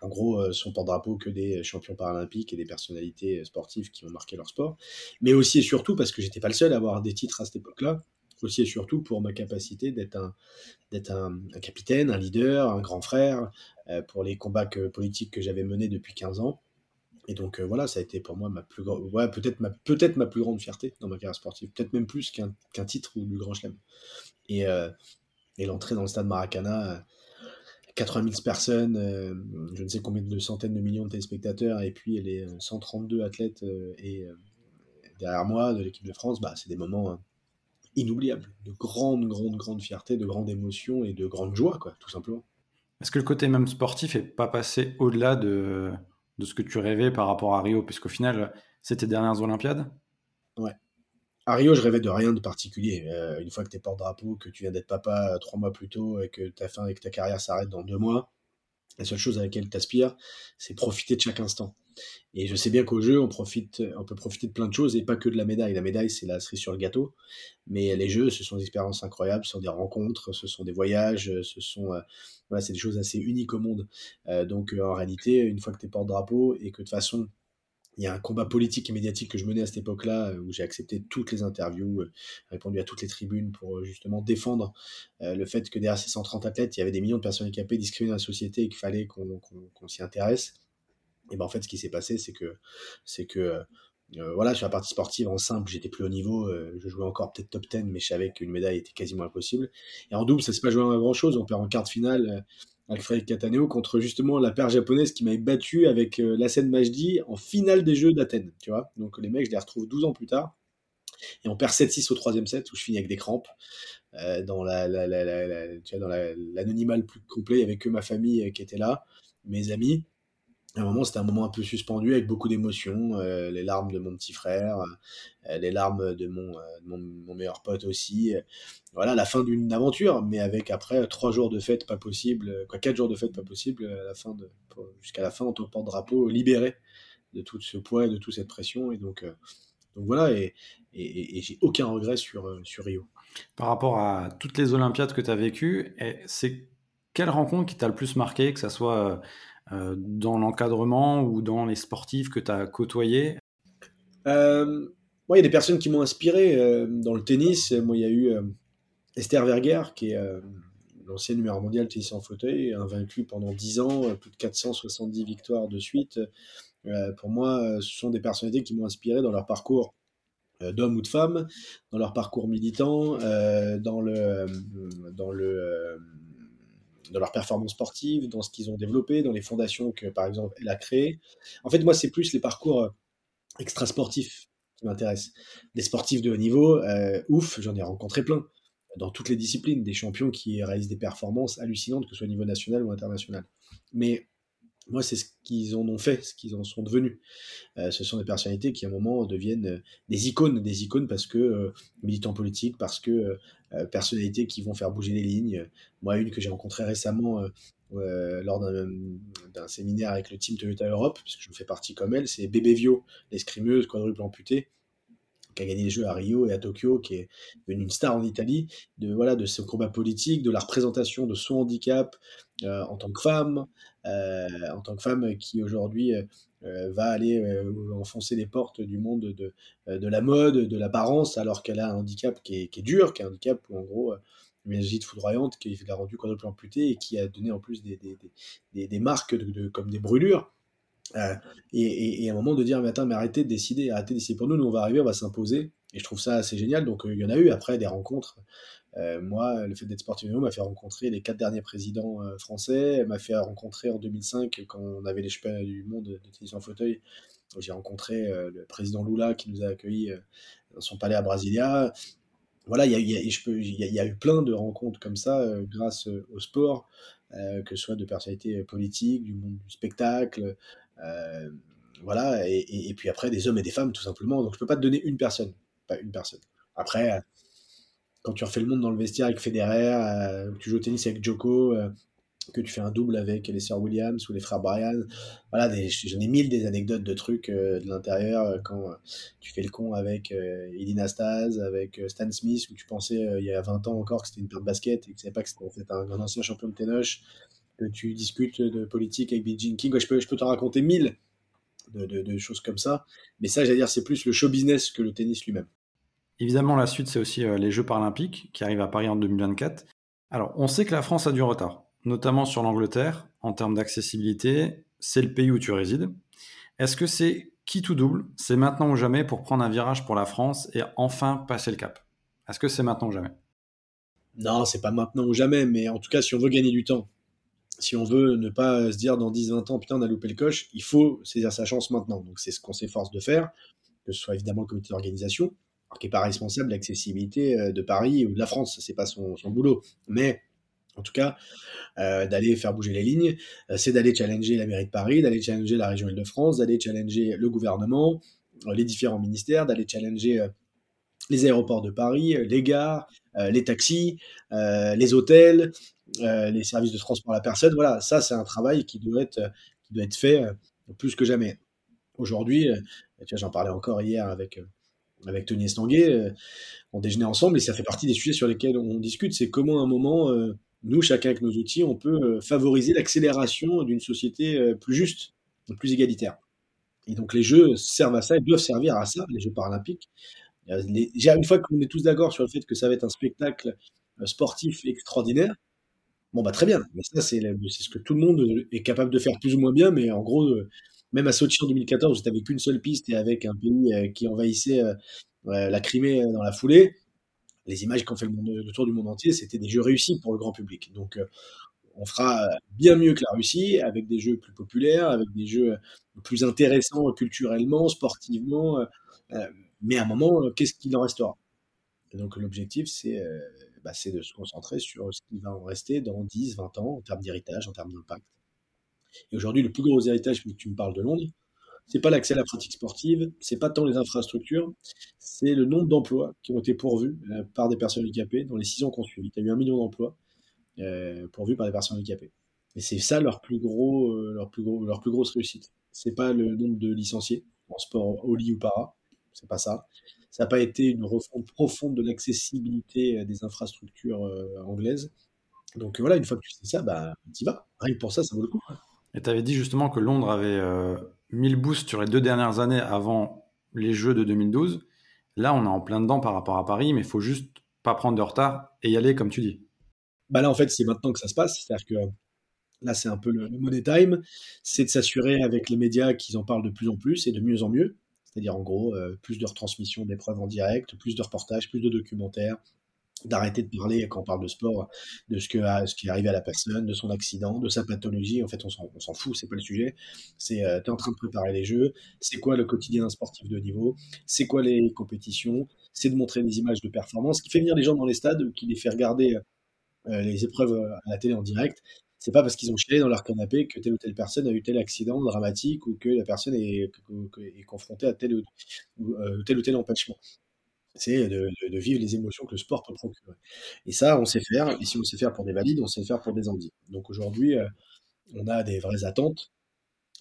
En gros, euh, son porte-drapeau que des champions paralympiques et des personnalités sportives qui ont marqué leur sport. Mais aussi et surtout parce que j'étais pas le seul à avoir des titres à cette époque-là aussi et surtout pour ma capacité d'être un, d'être un, capitaine, un leader, un grand frère, euh, pour les combats politiques que j'avais menés depuis 15 ans. Et donc euh, voilà, ça a été pour moi ma plus ouais, peut-être ma, peut-être ma plus grande fierté dans ma carrière sportive, peut-être même plus qu'un, qu'un titre ou du Grand Chelem. Et, euh, et l'entrée dans le stade Maracana, 80 000 personnes, je ne sais combien de centaines de millions de téléspectateurs, et puis les 132 athlètes et derrière moi de l'équipe de France, bah, c'est des moments inoubliable, de grande, grande, grande fierté, de grande émotion et de grande joie, quoi, tout simplement.
Est-ce que le côté même sportif n'est pas passé au-delà de, de ce que tu rêvais par rapport à Rio, puisqu'au final, c'était dernières Olympiades?
Ouais. À Rio, je rêvais de rien de particulier. Euh, une fois que tu es porte-drapeau, que tu viens d'être papa euh, trois mois plus tôt et que ta fin et que ta carrière s'arrête dans deux mois, la seule chose à laquelle tu aspires, c'est profiter de chaque instant. Et je sais bien qu'au jeu, on, profite, on peut profiter de plein de choses et pas que de la médaille. La médaille, c'est la cerise sur le gâteau. Mais les jeux, ce sont des expériences incroyables, ce sont des rencontres, ce sont des voyages, ce sont, euh, voilà, c'est des choses assez uniques au monde. Euh, donc, euh, en réalité, une fois que tu es porte-drapeau et que de toute façon, il y a un combat politique et médiatique que je menais à cette époque-là, où j'ai accepté toutes les interviews, répondu à toutes les tribunes pour justement défendre le fait que derrière ces 130 athlètes, il y avait des millions de personnes handicapées discriminées dans la société et qu'il fallait qu'on s'y intéresse. Et ben en fait, ce qui s'est passé, c'est que, c'est que euh, voilà, sur la partie sportive, en simple, j'étais plus au niveau. Euh, je jouais encore peut-être top 10, mais je savais qu'une médaille était quasiment impossible. Et en double, ça s'est pas joué à grand chose. On perd en quart de finale euh, Frédéric Cataneo contre justement la paire japonaise qui m'avait battu avec la scène Majdi en finale des Jeux d'Athènes. Tu vois Donc les mecs, je les retrouve 12 ans plus tard. Et on perd 7-6 au troisième set où je finis avec des crampes. dans la, la, l'anonymat le plus complet, il n'y avait que ma famille qui était là, mes amis à un moment, c'était un moment un peu suspendu avec beaucoup d'émotions, euh, les larmes de mon petit frère, euh, les larmes de mon, euh, mon, meilleur pote aussi. Voilà, la fin d'une aventure, mais avec après trois jours de fête pas possible, quatre jours de fête pas possible, à la fin jusqu'à la fin en tant que porte-drapeau, libéré de tout ce poids et de toute cette pression. Et donc, voilà, et, j'ai aucun regret sur, Rio.
Par rapport à toutes les Olympiades que tu as vécues, c'est quelle rencontre qui t'a le plus marqué, que ça soit dans l'encadrement ou dans les sportifs que tu as côtoyés?
Euh, il y a des personnes qui m'ont inspiré euh, dans le tennis. Moi, il y a eu Esther Verger, qui est l'ancienne numéro mondial tennis en fauteuil, invaincue pendant 10 ans, plus de 470 victoires de suite. pour moi, ce sont des personnalités qui m'ont inspiré dans leur parcours d'homme ou de femme, dans leur parcours militant, dans le, dans le dans leur performance sportive, dans ce qu'ils ont développé, dans les fondations que, par exemple, elle a créées. En fait, moi, c'est plus les parcours euh, extra-sportifs qui m'intéressent. Des sportifs de haut niveau, euh, ouf, j'en ai rencontré plein, dans toutes les disciplines, des champions qui réalisent des performances hallucinantes, que ce soit au niveau national ou international. Mais moi, c'est ce qu'ils en ont fait, ce qu'ils en sont devenus. Euh, ce sont des personnalités qui, à un moment, deviennent des icônes, des icônes parce que militants politiques, parce que euh, personnalités qui vont faire bouger les lignes. Moi, une que j'ai rencontrée récemment euh, euh, lors d'un séminaire avec le team Toyota Europe, puisque je fais partie comme elle, c'est Bébé Vio, l'escrimeuse quadruple amputée, qui a gagné les Jeux à Rio et à Tokyo, qui est une star en Italie, de, voilà, de ce combat politique, de la représentation de son handicap en tant que femme, en tant que femme qui aujourd'hui euh, va aller euh, enfoncer les portes du monde de, euh, de la mode, de l'apparence, alors qu'elle a un handicap qui est, dur, qui est un handicap où en gros une visite foudroyante qui l'a rendu quadruple amputé et qui a donné en plus des, des, des, des marques de, comme des brûlures. Euh, et, à un moment de dire, mais attends, mais arrêtez de décider, arrêtez de décider pour nous, nous on va arriver, on va s'imposer. Et je trouve ça assez génial. Donc euh, il y en a eu après des rencontres. Euh, moi, le fait d'être sportif m'a fait rencontrer les quatre derniers présidents français, m'a fait rencontrer en 2005 quand on avait les championnats du monde de tennis en fauteuil. J'ai rencontré le président Lula qui nous a accueillis dans son palais à Brasilia. Voilà, il y a, eu plein de rencontres comme ça grâce au sport, que ce soit de personnalités politiques, du monde du spectacle, euh, voilà, et, et- puis après des hommes et des femmes tout simplement. Donc je peux pas te donner une personne, pas une personne. Après, euh, quand tu refais le monde dans le vestiaire avec Federer, euh, tu joues au tennis avec Djoko, euh, que tu fais un double avec les sœurs Williams ou les frères Bryan. Voilà, j'en ai mille des anecdotes de trucs de l'intérieur quand tu fais le con avec Elina Staz, avec Stan Smith, où tu pensais il y a 20 ans encore que c'était une paire de basket et que tu savais pas que c'était en fait un, un ancien champion de ténoche, que tu discutes de politique avec Jean King. Ouais, je peux, je peux t'en raconter mille de, de- de choses comme ça, mais ça, j'allais dire, c'est plus le show business que le tennis lui-même.
Évidemment, la suite, c'est aussi euh, les Jeux paralympiques qui arrivent à Paris en 2024. Alors, on sait que la France a du retard, notamment sur l'Angleterre, en termes d'accessibilité. C'est le pays où tu résides. Est-ce que c'est qui tout double? C'est maintenant ou jamais pour prendre un virage pour la France et enfin passer le cap? Est-ce que c'est maintenant ou jamais?
Non, c'est pas maintenant ou jamais, mais en tout cas, si on veut gagner du temps, si on veut ne pas se dire dans 10-20 ans, putain, on a loupé le coche, il faut saisir sa chance maintenant. Donc c'est ce qu'on s'efforce de faire, que ce soit évidemment le comité d'organisation, qui n'est pas responsable de l'accessibilité euh, de Paris ou de la France, c'est pas son, boulot. Mais en tout cas, euh, d'aller faire bouger les lignes, euh, c'est d'aller challenger la mairie de Paris, d'aller challenger la région Île-de-France, d'aller challenger le gouvernement, les différents ministères, d'aller challenger les aéroports de Paris, les gares, les taxis, les hôtels, euh, les services de transport à la personne. Voilà, ça c'est un travail qui doit être, qui doit être fait euh, plus que jamais. Aujourd'hui, euh, tu vois, j'en parlais encore hier avec, avec Tony Estanguet, on déjeunait ensemble et ça fait partie des sujets sur lesquels on discute, c'est comment à un moment, nous, chacun avec nos outils, on peut favoriser l'accélération d'une société plus juste, plus égalitaire. Et donc les jeux servent à ça, ils doivent servir à ça, les Jeux paralympiques. Les- une fois qu'on est tous d'accord sur le fait que ça va être un spectacle sportif extraordinaire, bon bah très bien. Mais ça, c'est ce que tout le monde euh, est capable de faire plus ou moins bien, mais en gros, euh, même à Sochi en 2014, j'étais avec qu'une seule piste et avec un pays euh, qui envahissait la Crimée dans la foulée, les images qui fait le, monde- le tour du monde entier, c'était des jeux réussis pour le grand public. Donc, on fera bien mieux que la Russie, avec des jeux plus populaires, avec des jeux plus intéressants culturellement, sportivement. mais à un moment, qu'est-ce qu'il en restera? Donc, l'objectif, c'est c'est de se concentrer sur ce qui va en rester dans 10, 20 ans, en termes d'héritage, en termes d'impact. Et aujourd'hui, le plus gros héritage, puisque tu me parles de Londres, c'est pas l'accès à la pratique sportive, c'est pas tant les infrastructures, c'est le nombre d'emplois qui ont été pourvus euh, par des personnes handicapées dans les six ans qu'on suivi. Tu as eu un million d'emplois euh, pourvus par des personnes handicapées. Et c'est ça leur plus gros, euh, leur plus gros, leur plus grosse réussite. C'est pas le nombre de licenciés en sport au lit ou para, c'est pas ça. Ça n'a pas été une refonte profonde de l'accessibilité euh, des infrastructures euh, anglaises. Donc voilà, une fois que tu sais ça, bah t'y vas. Rien que pour ça, ça vaut le coup.
Et tu avais dit justement que Londres avait euh, 1000 boosts sur les deux dernières années avant les Jeux de 2012. Là, on est en plein dedans par rapport à Paris, mais il faut juste pas prendre de retard et y aller comme tu dis.
Bah là, en fait, c'est maintenant que ça se passe. C'est-à-dire que là, c'est un peu le, le money time. C'est de s'assurer avec les médias qu'ils en parlent de plus en plus et de mieux en mieux. C'est-à-dire, en gros, euh, plus de retransmission d'épreuves en direct, plus de reportages, plus de documentaires, d'arrêter de parler, quand on parle de sport, de ce, qui est arrivé à la personne, de son accident, de sa pathologie. En fait, on s'en, fout, c'est pas le sujet. C'est, euh, tu es en train de préparer les jeux, c'est quoi le quotidien d'un sportif de niveau, c'est quoi les compétitions, c'est de montrer des images de performance, qui fait venir les gens dans les stades qui les fait regarder euh, les épreuves euh, à la télé en direct. C'est pas parce qu'ils ont chialé dans leur canapé que telle ou telle personne a eu tel accident dramatique ou que la personne est, confrontée à tel ou, ou, euh, tel, ou tel empêchement c'est de, vivre les émotions que le sport peut procurer. Et ça, on sait faire, et si on sait faire pour des valides, on sait faire pour des handis. Donc aujourd'hui, euh, on a des vraies attentes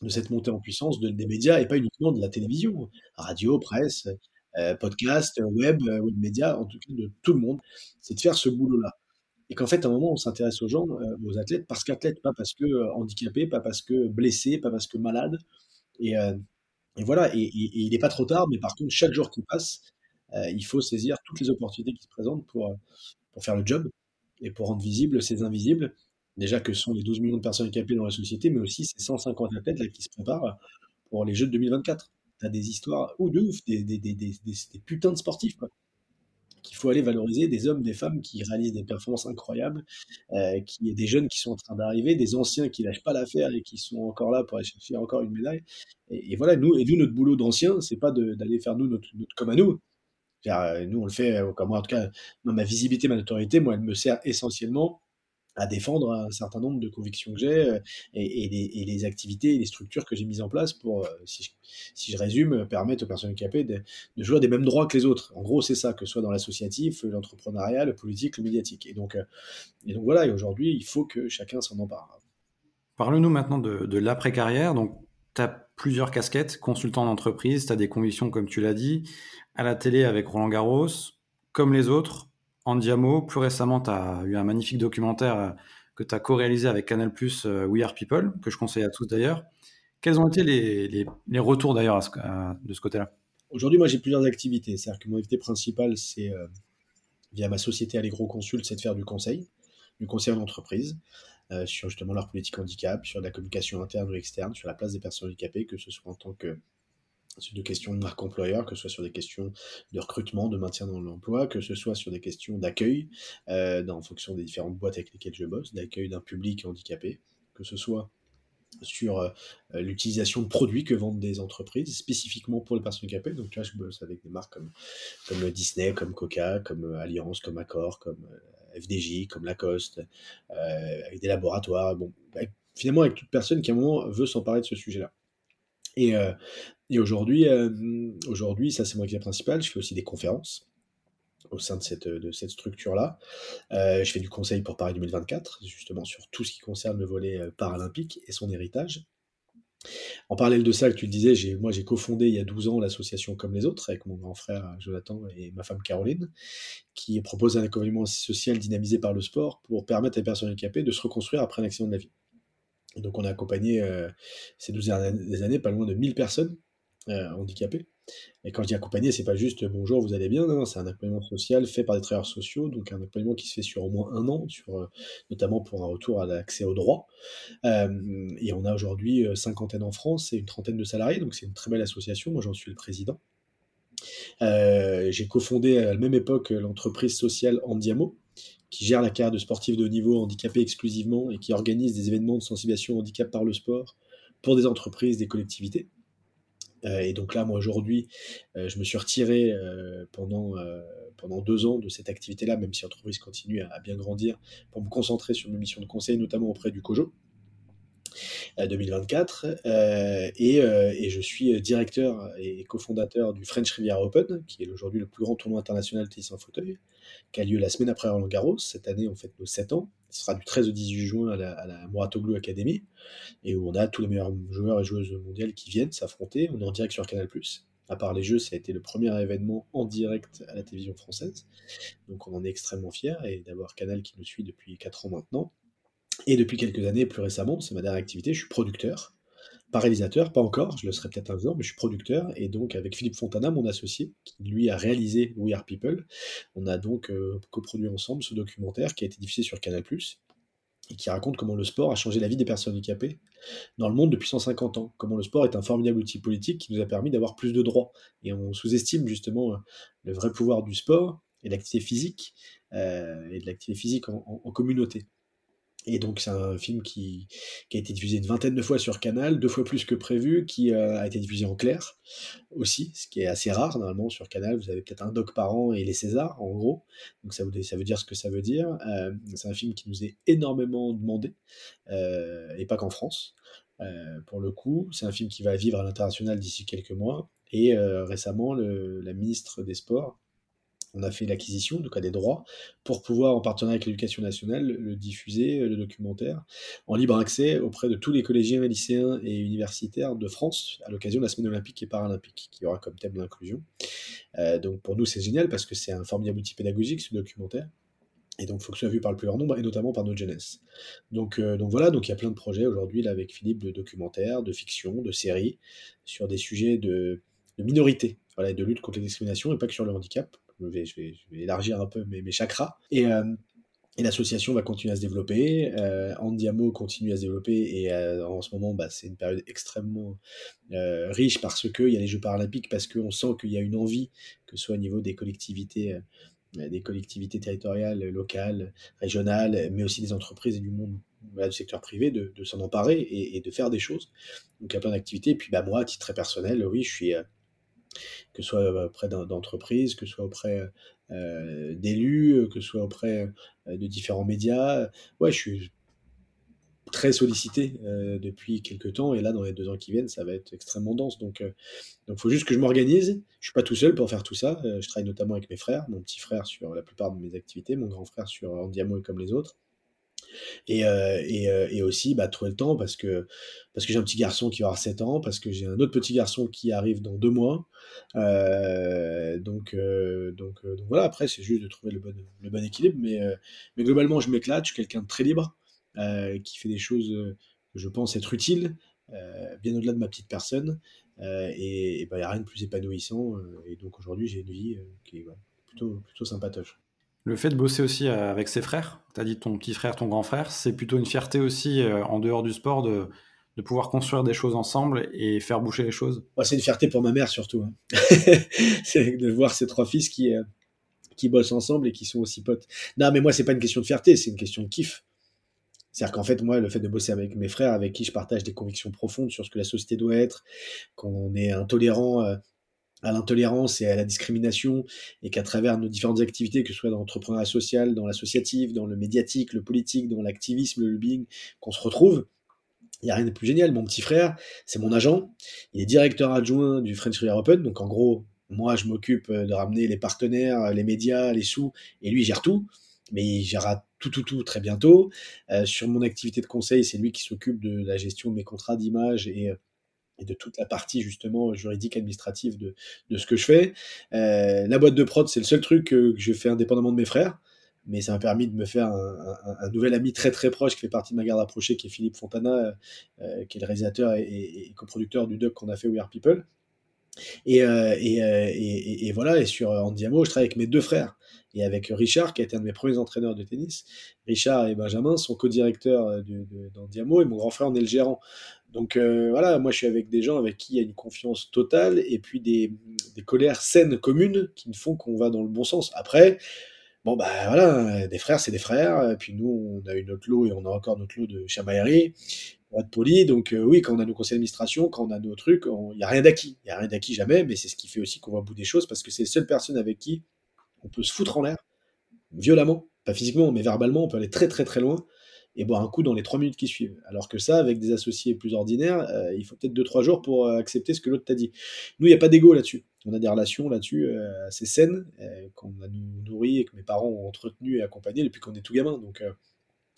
de cette montée en puissance de, des médias, et pas uniquement de la télévision, radio, presse, euh, podcast, web, web média, en tout cas de tout le monde, c'est de faire ce boulot-là. Et qu'en fait, à un moment, on s'intéresse aux gens, euh, aux athlètes, parce qu'athlètes, pas parce que euh, handicapés, pas parce que blessés, pas parce que malades. Et, euh, et voilà, et, il n'est pas trop tard, mais par contre, chaque jour qui passe, il faut saisir toutes les opportunités qui se présentent pour, pour faire le job et pour rendre visibles ces invisibles déjà que sont les 12 millions de personnes handicapées dans la société, mais aussi ces 150 athlètes là, qui se préparent pour les Jeux de 2024. Tu as des histoires ou de ouf, des, des, des, des putains de sportifs. Quoi qu'il faut aller valoriser des hommes, des femmes qui réalisent des performances incroyables, euh, qui des jeunes qui sont en train d'arriver, des anciens qui lâchent pas l'affaire et qui sont encore là pour aller chercher encore une médaille. Et, voilà, nous, et nous, notre boulot d'anciens, c'est pas d'aller faire nous notre, notre, comme à nous. Euh, nous, on le fait, euh, comme moi, en tout cas, ma visibilité, ma notoriété, moi, elle me sert essentiellement à défendre un certain nombre de convictions que j'ai euh, et, les, activités et les structures que j'ai mises en place pour, euh, si je, si je, résume, permettre aux personnes handicapées de, de, jouer des mêmes droits que les autres. En gros, c'est ça, que ce soit dans l'associatif, l'entrepreneuriat, le politique, le médiatique. Et donc, euh, et donc voilà, et aujourd'hui, il faut que chacun s'en empare.
Parle-nous maintenant de, de l'après-carrière. Donc, tu as plusieurs casquettes, consultant d'entreprise, tu as des convictions, comme tu l'as dit, à la télé avec Roland Garros, comme les autres, en Diamo. Plus récemment, tu as eu un magnifique documentaire euh, que tu as co-réalisé avec Canal Plus euh, We Are People, que je conseille à tous d'ailleurs. Quels ont été les, les, retours d'ailleurs de ce côté-là?
Aujourd'hui, moi j'ai plusieurs activités. C'est-à-dire que mon activité principale, c'est euh, via ma société Allegro Consult, c'est de faire du conseil, du conseil en entreprise, sur justement leur politique handicap, sur la communication interne ou externe, sur la place des personnes handicapées, que ce soit en tant que sur des questions de marque employeur, que ce soit sur des questions de recrutement, de maintien dans l'emploi, que ce soit sur des questions d'accueil, euh, en fonction des différentes boîtes avec lesquelles je bosse, d'accueil d'un public handicapé, que ce soit sur euh, l'utilisation de produits que vendent des entreprises spécifiquement pour les personnes handicapées. Donc tu vois, je bosse avec des marques comme, comme Disney, comme Coca, comme euh, Alliance, comme Accor, comme FDJ, comme Lacoste, avec des laboratoires. Bon, finalement avec toute personne qui à un moment veut s'emparer de ce sujet-là. Et, et aujourd'hui, euh, aujourd'hui, ça c'est mon activité principale. Je fais aussi des conférences au sein de cette, de cette structure-là. Euh, je fais du conseil pour Paris 2024, justement sur tout ce qui concerne le volet euh, paralympique et son héritage. En parallèle de ça, que tu le disais, moi j'ai cofondé il y a 12 ans l'association Comme les autres avec mon grand frère Jonathan et ma femme Caroline, qui propose un accompagnement social dynamisé par le sport pour permettre à les personnes handicapées de se reconstruire après un accident de la vie. donc on a accompagné ces 12 dernières années pas loin de 1000 personnes euh, handicapés. Et quand je dis accompagner, c'est pas juste bonjour, vous allez bien, c'est un accompagnement social fait par des travailleurs sociaux, donc un accompagnement qui se fait sur au moins un an, euh, notamment pour un retour à l'accès aux droits. Euh, et on a aujourd'hui cinquantaine en France et une trentaine de salariés, donc c'est une très belle association, moi j'en suis le président. J'ai cofondé à la même époque l'entreprise sociale Andiamo, qui gère la carrière de sportifs de haut niveau handicapés exclusivement et qui organise des événements de sensibilisation au handicap par le sport pour des entreprises, des collectivités. Euh, et donc là, moi aujourd'hui, euh, je me suis retiré euh, pendant, pendant deux ans de cette activité-là, même si l'entreprise continue à, bien grandir, pour me concentrer sur mes missions de conseil, notamment auprès du COJO. 2024 et, je suis directeur et cofondateur du French Riviera Open qui est aujourd'hui le plus grand tournoi international de tennis en fauteuil qui a lieu la semaine après Roland Garros cette année on fait nos 7 ans ce sera du 13 au 18 juin à la, à Academy, et où on a tous les meilleurs joueurs et joueuses mondiales qui viennent s'affronter. On est en direct sur Canal+. À part les jeux, ça a été le premier événement en direct à la télévision française. Donc on en est extrêmement fiers, et d'avoir Canal qui nous suit depuis 4 ans maintenant. Et depuis quelques années, plus récemment, c'est ma dernière activité, je suis producteur. Pas réalisateur, pas encore, je le serai peut-être un jour, mais je suis producteur, et donc avec Philippe Fontana, mon associé, qui lui a réalisé We Are People, on a donc euh, coproduit ensemble ce documentaire qui a été diffusé sur Canal+, et qui raconte comment le sport a changé la vie des personnes handicapées dans le monde depuis 150 ans, comment le sport est un formidable outil politique qui nous a permis d'avoir plus de droits. Et on sous-estime justement le vrai pouvoir du sport et de l'activité physique, euh, et de l'activité physique en communauté. Et donc c'est un film qui, a été diffusé une vingtaine de fois sur Canal, deux fois plus que prévu, qui euh, a été diffusé en clair aussi, ce qui est assez rare normalement sur Canal. Vous avez peut-être un doc par an et les Césars en gros, donc ça, veut dire ce que ça veut dire. Euh, c'est un film qui nous est énormément demandé, euh, et pas qu'en France. pour le coup, c'est un film qui va vivre à l'international d'ici quelques mois. Et récemment, la ministre des Sports on a fait l'acquisition, donc à des droits, pour pouvoir, en partenariat avec l'éducation nationale, le diffuser, euh, le documentaire, en libre accès auprès de tous les collégiens, lycéens et universitaires de France, à l'occasion de la semaine olympique et paralympique, qui aura comme thème l'inclusion. Euh, donc pour nous, c'est génial parce que c'est un formidable outil pédagogique, ce documentaire. Et donc, il faut que ce soit vu par le plus grand nombre, et notamment par notre jeunesse. Donc, euh, voilà, donc il y a plein de projets aujourd'hui, avec Philippe, de documentaires, de fiction, de séries, sur des sujets de, minorité, de lutte contre les discriminations, et pas que sur le handicap je vais, élargir un peu mes, chakras. Et, euh, et l'association va continuer à se développer. Euh, Andiamo continue à se développer et euh, en ce moment, bah, c'est une période extrêmement riche parce qu'il y a les Jeux paralympiques, parce qu'on sent qu'il y a une envie, que ce soit au niveau des collectivités, des collectivités territoriales, locales, régionales, mais aussi des entreprises et du monde du secteur privé, de, s'en emparer et, et, de faire des choses. Donc il y a plein d'activités. Et puis bah, moi, à titre très personnel, oui, je suis que ce soit auprès d'entreprises, que ce soit auprès euh, d'élus, que ce soit auprès euh, de différents médias. Ouais, je suis très sollicité euh, depuis quelques temps. Et là dans les deux ans qui viennent ça va être extrêmement dense. Donc il faut juste que je m'organise. Je suis pas tout seul pour faire tout ça. Je travaille notamment avec mes frères mon petit frère sur la plupart de mes activités mon grand frère sur Andiamo et comme les autres et, euh, et, euh, et, aussi bah, trouver le temps parce que, parce que j'ai un petit garçon qui va avoir 7 ans, parce que j'ai un autre petit garçon qui arrive dans deux mois. Euh, donc, donc, donc, voilà, après c'est juste de trouver le bon, le bon équilibre. Mais, mais globalement, je m'éclate, je suis quelqu'un de très libre, qui fait des choses que je pense être utiles, bien au-delà de ma petite personne. et il bah, n'y a rien de plus épanouissant. et donc aujourd'hui, j'ai une vie qui est plutôt, plutôt sympatoche.
Le fait de bosser aussi euh, avec ses frères, tu as dit ton petit frère, ton grand frère, c'est plutôt une fierté aussi euh, en dehors du sport de, pouvoir construire des choses ensemble et faire boucher les choses
C'est une fierté pour ma mère surtout. Hein. [LAUGHS] c'est de voir ces trois fils qui, euh, qui bossent ensemble et qui sont aussi potes. Non, mais moi, c'est pas une question de fierté, c'est une question de kiff. C'est-à-dire qu'en fait, moi, le fait de bosser avec mes frères, avec qui je partage des convictions profondes sur ce que la société doit être, qu'on est intolérant à l'intolérance et à la discrimination, et qu'à travers nos différentes activités, que ce soit dans l'entrepreneuriat social, dans l'associatif, dans le médiatique, le politique, dans l'activisme, le lobbying, qu'on se retrouve. Il n'y a rien de plus génial. Mon petit frère, c'est mon agent. Il est directeur adjoint du French River Open. Donc, en gros, moi, je m'occupe de ramener les partenaires, les médias, les sous, et lui, il gère tout. Mais il gérera tout, tout, tout très bientôt. Euh, sur mon activité de conseil, c'est lui qui s'occupe de la gestion de mes contrats d'image et euh, et de toute la partie justement juridique administrative de, ce que je fais. Euh, la boîte de prod, c'est le seul truc que, je fais indépendamment de mes frères, mais ça m'a permis de me faire un, nouvel ami très très proche qui fait partie de ma garde rapprochée, qui est Philippe Fontana, euh, qui est le réalisateur et, et, et coproducteur du doc qu'on a fait We Are People. Et, euh, et, euh, et, et, voilà, et sur Andiamo, je travaille avec mes deux frères et avec Richard, qui a été un de mes premiers entraîneurs de tennis. Richard et Benjamin sont co-directeurs d'Andiamo et mon grand frère en est le gérant. Donc euh, voilà, moi je suis avec des gens avec qui il y a une confiance totale et puis des, colères saines communes qui me font qu'on va dans le bon sens. Après, bon bah voilà, des frères c'est des frères, et puis nous on a eu notre lot et on a encore notre lot de chamaillerie, de poli, donc euh, oui, quand on a nos conseils d'administration, quand on a nos trucs, il n'y a rien d'acquis, il n'y a rien d'acquis jamais, mais c'est ce qui fait aussi qu'on va au bout des choses parce que c'est les seules personnes avec qui on peut se foutre en l'air, violemment, pas physiquement, mais verbalement, on peut aller très très très loin et boire un coup dans les trois minutes qui suivent. Alors que ça, avec des associés plus ordinaires, euh, il faut peut-être deux trois jours pour euh, accepter ce que l'autre t'a dit. Nous, il n'y a pas d'ego là-dessus. On a des relations là-dessus euh, assez saines, qu'on a nous nourri et que mes parents ont entretenu et accompagné depuis qu'on est tout gamin. Donc,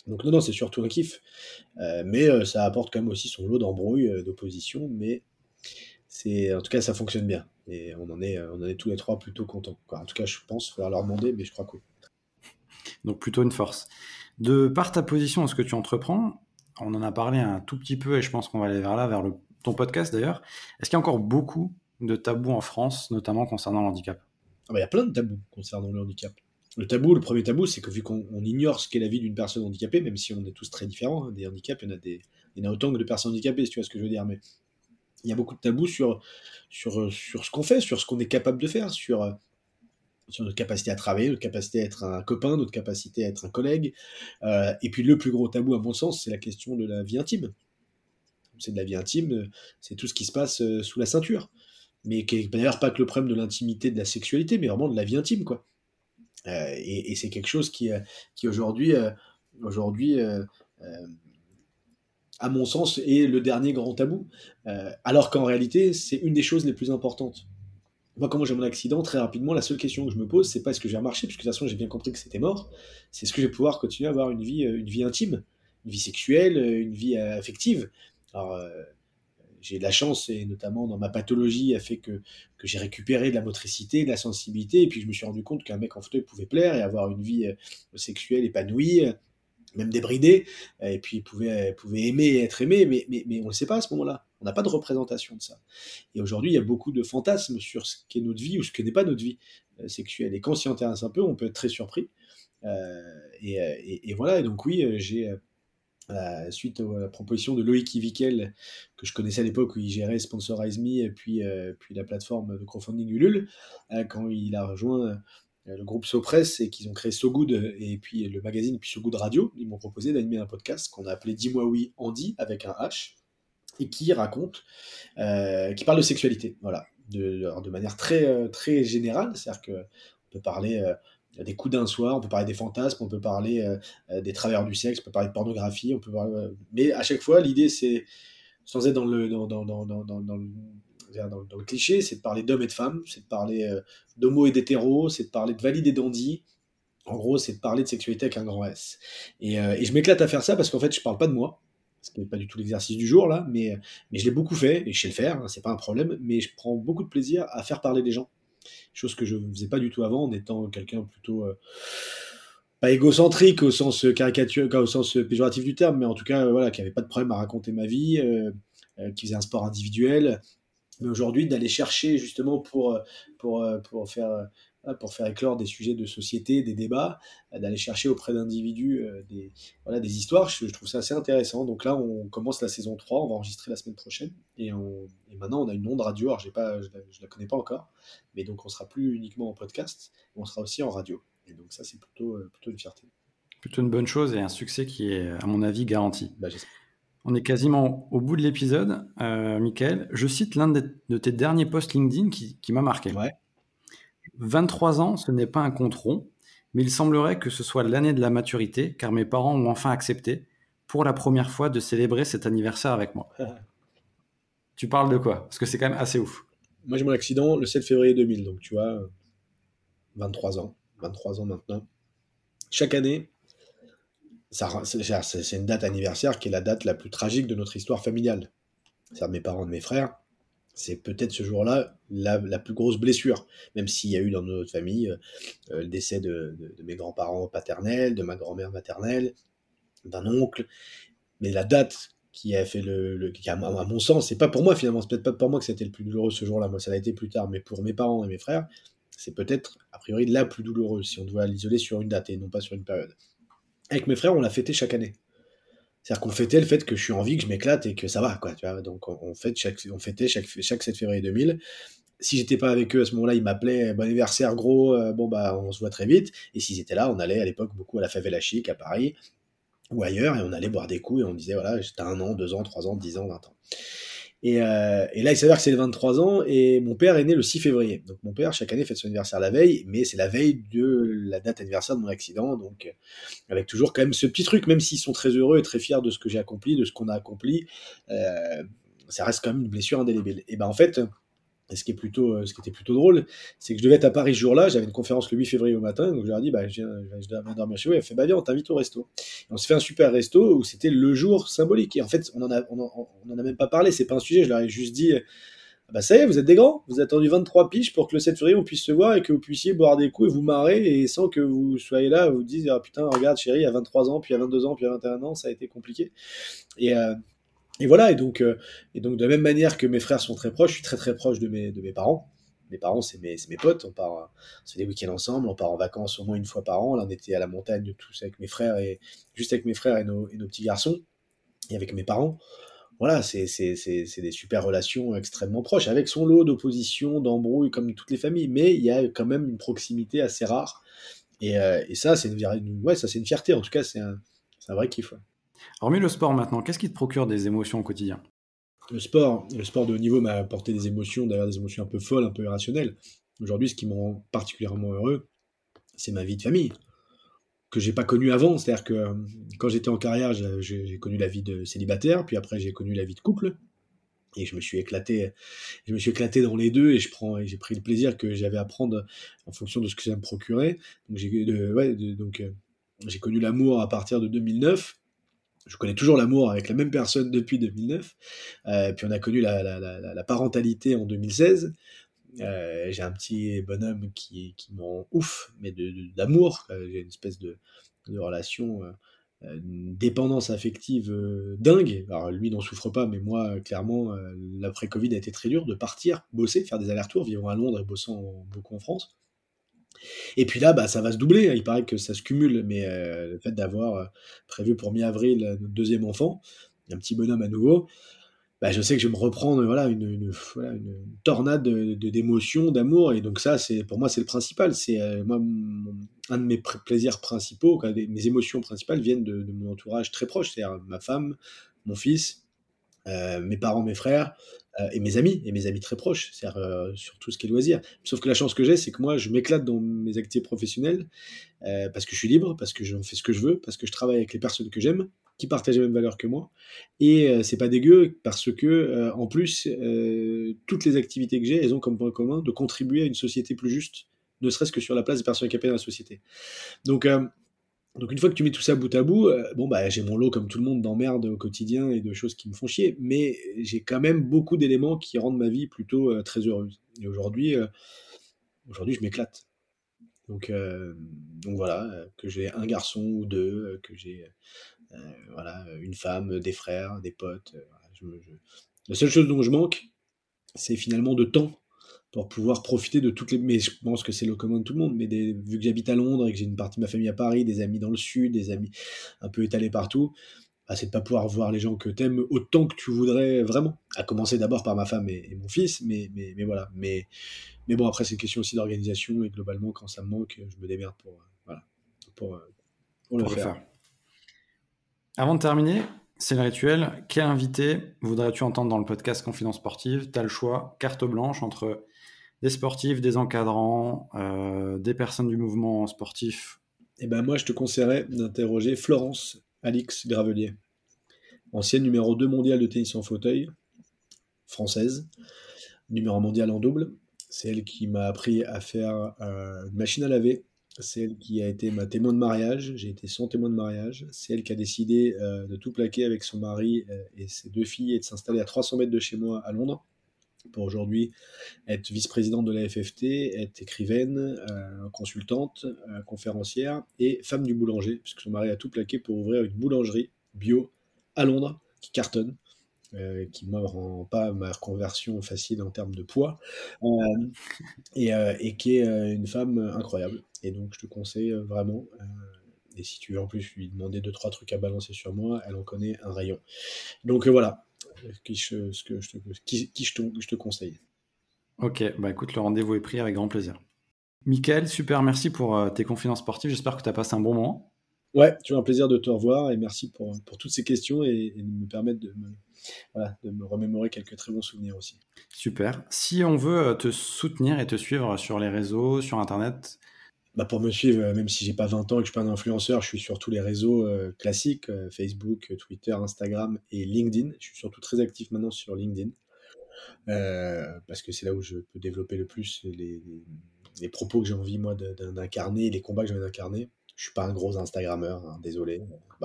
donc non, non, c'est surtout un kiff. mais ça apporte quand même aussi son lot d'embrouilles, d'opposition, mais c'est en tout cas ça fonctionne bien. Et on en est, on en est tous les trois plutôt contents. En tout cas, je pense, il faudra leur demander, mais je crois que oui.
Donc plutôt une force. De par ta position ce que tu entreprends, on en a parlé un tout petit peu et je pense qu'on va aller vers là, vers le, ton podcast d'ailleurs. Est-ce qu'il y a encore beaucoup de tabous en France, notamment concernant le handicap
ah bah, Il y a plein de tabous concernant le handicap. Le tabou, le premier tabou, c'est que vu qu'on ignore ce qu'est la vie d'une personne handicapée, même si on est tous très différents, hein, des handicaps, il y, en a autant que de personnes handicapées, si tu vois ce que je veux dire, mais il y a beaucoup de tabous sur, ce qu'on fait, sur ce qu'on est capable de faire, sur sur notre capacité à travailler, notre capacité à être un copain, notre capacité à être un collègue. Euh, et puis le plus gros tabou, à mon sens, c'est la question de la vie intime. C'est de la vie intime, c'est tout ce qui se passe euh, sous la ceinture. Mais qui n'est d'ailleurs pas que le problème de l'intimité, de la sexualité, mais vraiment de la vie intime, quoi. Euh, et, c'est quelque chose qui, qui aujourd'hui, aujourd'hui à mon sens, est le dernier grand tabou. alors qu'en réalité, c'est une des choses les plus importantes moi, quand j'ai mon accident, très rapidement, la seule question que je me pose, c'est pas est-ce que je vais marcher, puisque de toute façon, j'ai bien compris que c'était mort. C'est est-ce que je vais pouvoir continuer à avoir une vie, euh, une vie intime, une vie sexuelle, euh, une vie euh, affective. Alors, j'ai de la chance, et notamment dans ma pathologie, a fait que, que j'ai récupéré de la motricité, de la sensibilité, et puis je me suis rendu compte qu'un mec en fauteuil pouvait plaire et avoir une vie sexuelle épanouie, même débridée, et puis pouvait, pouvait aimer et être aimé, mais, mais, on ne le sait pas à ce moment-là. On n'a pas de représentation de ça. Et aujourd'hui, il y a beaucoup de fantasmes sur ce qu'est notre vie ou ce que n'est pas notre vie euh, sexuelle. Et quand on s'y intéresse un peu, on peut être très surpris. Et, voilà, et donc oui, j'ai suite à la proposition de Loïc Ivikel, que je connaissais à l'époque où il gérait Sponsorize Me et puis, puis la plateforme de crowdfunding Ulule, quand il a rejoint le groupe SoPress et qu'ils ont créé So Good et puis le magazine puis So Good Radio, ils m'ont proposé d'animer un podcast qu'on a appelé Dis-moi oui Andy avec un H et qui raconte, qui parle de sexualité, voilà, de, de manière très, très générale, c'est-à-dire qu'on peut parler des coups d'un soir, on peut parler des fantasmes, on peut parler euh, euh, des travers du sexe, on peut parler de pornographie, on peut parler, euh, mais à chaque fois, l'idée, c'est, sans être dans le, dans, cliché, c'est de parler d'hommes et de femmes, c'est de parler d'homo et d'hétéro, c'est de parler de valide et dandy. En gros, c'est de parler de sexualité avec un grand S. Et, je m'éclate à faire ça parce qu'en fait, je parle pas de moi, ce qui n'est pas du tout l'exercice du jour là, mais, je l'ai beaucoup fait et je sais le faire, hein, c'est pas un problème, mais je prends beaucoup de plaisir à faire parler des gens chose que je ne faisais pas du tout avant en étant quelqu'un plutôt euh, pas égocentrique au sens caricature, au sens péjoratif du terme, mais en tout cas voilà, qui avait pas de problème à raconter ma vie, euh, euh, qui faisait un sport individuel. Mais aujourd'hui, d'aller chercher justement pour, pour, pour faire pour faire éclore des sujets de société, des débats, euh, d'aller chercher auprès d'individus euh, des, voilà, des histoires. Je, trouve ça assez intéressant. Donc là, on commence la saison 3, on va enregistrer la semaine prochaine. Et, maintenant, on a une onde radio. Alors, pas, je ne la, connais pas encore. Mais donc, on sera plus uniquement en podcast, on sera aussi en radio. Et donc, ça, c'est plutôt, euh, plutôt une fierté.
Plutôt une bonne chose et un succès qui est, à mon avis, garanti. Bah, on est quasiment au bout de l'épisode. Euh, Michael, je cite l'un de, tes derniers posts LinkedIn qui, qui m'a marqué.
Ouais.
23 ans, ce n'est pas un compte rond, mais il semblerait que ce soit l'année de la maturité, car mes parents ont enfin accepté, pour la première fois, de célébrer cet anniversaire avec moi. [LAUGHS] tu parles de quoi? Parce que c'est quand même assez ouf.
Moi, j'ai mon accident le 7 février 2000, donc tu vois, 23 ans, 23 ans maintenant. Chaque année, c'est une date anniversaire qui est la date la plus tragique de notre histoire familiale. C'est mes parents et de mes frères c'est peut-être ce jour-là la, plus grosse blessure, même s'il y a eu dans notre famille euh, euh, le décès de, mes grands-parents paternels, de ma grand-mère maternelle, d'un oncle. Mais la date qui a fait le, qui a, à mon sens, c'est pas pour moi finalement, c'est peut-être pas pour moi que c'était le plus douloureux ce jour-là, moi ça a été plus tard, mais pour mes parents et mes frères, c'est peut-être a priori la plus douloureuse si on doit l'isoler sur une date et non pas sur une période. Avec mes frères, on l'a fêté chaque année. C'est-à-dire qu'on fêtait le fait que je suis en vie, que je m'éclate et que ça va, quoi. Donc on, fête chaque, on fêtait chaque, chaque 7 février 2000. Si j'étais pas avec eux à ce moment-là, ils m'appelaient bon anniversaire gros, euh, bon bah on se voit très vite. Et s'ils étaient là, on allait à l'époque beaucoup à la Favela Chic à Paris ou ailleurs et on allait boire des coups et on disait voilà, j'étais un an, deux ans, trois ans, dix ans, vingt ans. Euh, et, là, il s'avère que c'est les 23 ans et mon père est né le 6 février. Donc mon père, chaque année, fête son anniversaire la veille, mais c'est la veille de la date anniversaire de mon accident. Donc euh, avec toujours quand même ce petit truc, même s'ils sont très heureux et très fiers de ce que j'ai accompli, de ce qu'on a accompli, euh, ça reste quand même une blessure indélébile. Et ben en fait, et euh, ce qui était plutôt drôle, c'est que je devais être à Paris ce jour-là, j'avais une conférence le 8 février au matin, donc je leur ai dit, bah, je, viens, dormir chez vous, elle fait, bah viens, on t'invite au resto. on s'est fait un super resto où c'était le jour symbolique. Et en fait, on en a, a même pas parlé, c'est pas un sujet, je leur ai juste dit, ah bah ça y est, vous êtes des grands, vous avez attendu 23 piges pour que le 7 février on puisse se voir et que vous puissiez boire des coups et vous marrer et sans que vous soyez là, vous dites, ah putain, regarde chérie, à 23 ans, puis à 22 ans, puis à 21 ans, ça a été compliqué. Et, euh, et voilà, et donc, euh, et donc de la même manière que mes frères sont très proches, je suis très très proche de mes, de mes parents mes parents, c'est mes, mes, potes. On part, on fait des week-ends ensemble, on part en vacances au moins une fois par an. Là, on était à la montagne tous avec mes frères et juste avec mes frères et nos, et nos petits garçons et avec mes parents. Voilà, c'est des super relations extrêmement proches, avec son lot d'opposition, d'embrouilles, comme toutes les familles, mais il y a quand même une proximité assez rare. Et, euh, et ça, c'est une, ouais, ça, une fierté, en tout cas, c'est un, un, vrai kiff.
Hormis le sport maintenant, qu'est-ce qui te procure des émotions au quotidien?
Le sport, le sport de haut niveau m'a apporté des émotions, d'ailleurs des émotions un peu folles, un peu irrationnelles. Aujourd'hui, ce qui me rend particulièrement heureux, c'est ma vie de famille, que j'ai pas connue avant. C'est-à-dire que euh, quand j'étais en carrière, j'ai connu la vie de célibataire, puis après j'ai connu la vie de couple, et je me suis éclaté, je me suis éclaté dans les deux, et je prends, j'ai pris le plaisir que j'avais à prendre en fonction de ce que ça me procurait. Donc j'ai, euh, j'ai connu l'amour à partir de 2009 je connais toujours l'amour avec la même personne depuis 2009. Euh, puis on a connu la, parentalité en 2016. Euh, j'ai un petit bonhomme qui, m'en ouf, mais d'amour. J'ai une espèce de, relation, euh, une dépendance affective dingue. Alors lui n'en souffre pas, mais moi, clairement, l'après-Covid a été très dur de partir, bosser, faire des allers-retours, vivant à Londres et bossant beaucoup en France. Et puis là, bah, ça va se doubler. Il paraît que ça se cumule, mais euh, le fait d'avoir euh, prévu pour mi-avril notre deuxième enfant, un petit bonhomme à nouveau, bah, je sais que je vais me reprendre voilà, une, une, tornade d'émotions, de, d'amour. Et donc ça, c'est pour moi, c'est le principal. C'est euh, moi, un de mes plaisirs principaux, mes émotions principales viennent de, mon entourage très proche, c'est-à-dire ma femme, mon fils, euh, mes parents, mes frères euh, et mes amis, et mes amis très proches, c'est-à-dire euh, sur tout ce qui est loisir. Sauf que la chance que j'ai, c'est que moi, je m'éclate dans mes activités professionnelles parce que je suis libre, parce que je fais ce que je veux, parce que je travaille avec les personnes que j'aime, qui partagent les mêmes valeurs que moi. Et c'est pas dégueu parce que, en plus, toutes les activités que j'ai, elles ont comme point commun de contribuer à une société plus juste, ne serait-ce que sur la place des personnes handicapées dans la société. Donc, donc une fois que tu mets tout ça bout à bout, euh, bon bah j'ai mon lot comme tout le monde d'emmerdes au quotidien et de choses qui me font chier, mais j'ai quand même beaucoup d'éléments qui rendent ma vie plutôt euh, très heureuse. Et aujourd'hui, euh, aujourd'hui je m'éclate. Donc, voilà, que j'ai un garçon ou deux, que j'ai voilà une femme, des frères, des potes. La seule chose dont je manque, c'est finalement de temps pour pouvoir profiter de toutes les. Mais je pense que c'est le commun de tout le monde. Mais des... vu que j'habite à Londres et que j'ai une partie de ma famille à Paris, des amis dans le sud, des amis un peu étalés partout, bah, c'est de pas pouvoir voir les gens que t'aimes autant que tu voudrais vraiment. À commencer d'abord par ma femme et, mon fils, mais, mais, mais, voilà. Mais, mais bon, après, c'est une question aussi d'organisation et globalement, quand ça me manque, je me démerde pour, euh, voilà, pour, euh, pour, le, faire.
Avant de terminer, c'est le rituel. Quel invité voudrais-tu entendre dans le podcast Confidence Sportive? Tu as le choix, carte blanche, entre des sportifs, des encadrants, euh, des personnes du mouvement sportif
Eh ben moi, je te conseillerais d'interroger Florence Alix Gravelier, ancienne numéro 2 mondiale de tennis en fauteuil, française, numéro mondial en double. C'est elle qui m'a appris à faire euh, une machine à laver. C'est elle qui a été ma témoin de mariage. J'ai été son témoin de mariage. C'est elle qui a décidé euh, de tout plaquer avec son mari et ses deux filles et de s'installer à 300 mètres de chez moi à Londres pour aujourd'hui être vice-présidente de la FFT, être écrivaine, euh, consultante, euh, conférencière et femme du boulanger, puisque son mari a tout plaqué pour ouvrir une boulangerie bio à Londres qui cartonne. Euh, qui ne rend pas ma reconversion facile en termes de poids, et, qui est une femme incroyable. Et donc je te conseille vraiment, et si tu veux en plus lui demander deux, trois trucs à balancer sur moi, elle en connaît un rayon. Donc voilà, qui, je, ce que je te, qui, je, te, je te conseille.
Ok, bah écoute, le rendez-vous est pris avec grand plaisir. Michael, super, merci pour euh, tes confidences sportives. J'espère que tu as passé un bon moment.
Ouais, tu as un plaisir de te revoir et merci pour, pour toutes ces questions et, de me permettre de me, voilà, de me remémorer quelques très bons souvenirs aussi.
Super. Si on veut euh, te soutenir et te suivre sur les réseaux, sur Internet,
bah pour me suivre, euh, même si j'ai pas 20 ans et que je suis pas un influenceur, je suis sur tous les réseaux euh, classiques, euh, Facebook, Twitter, Instagram et LinkedIn. Je suis surtout très actif maintenant sur LinkedIn. parce que c'est là où je peux développer le plus les, propos que j'ai envie moi d'incarner, les combats que j'ai envie d'incarner. Je suis pas un gros Instagrammeur, hein, désolé.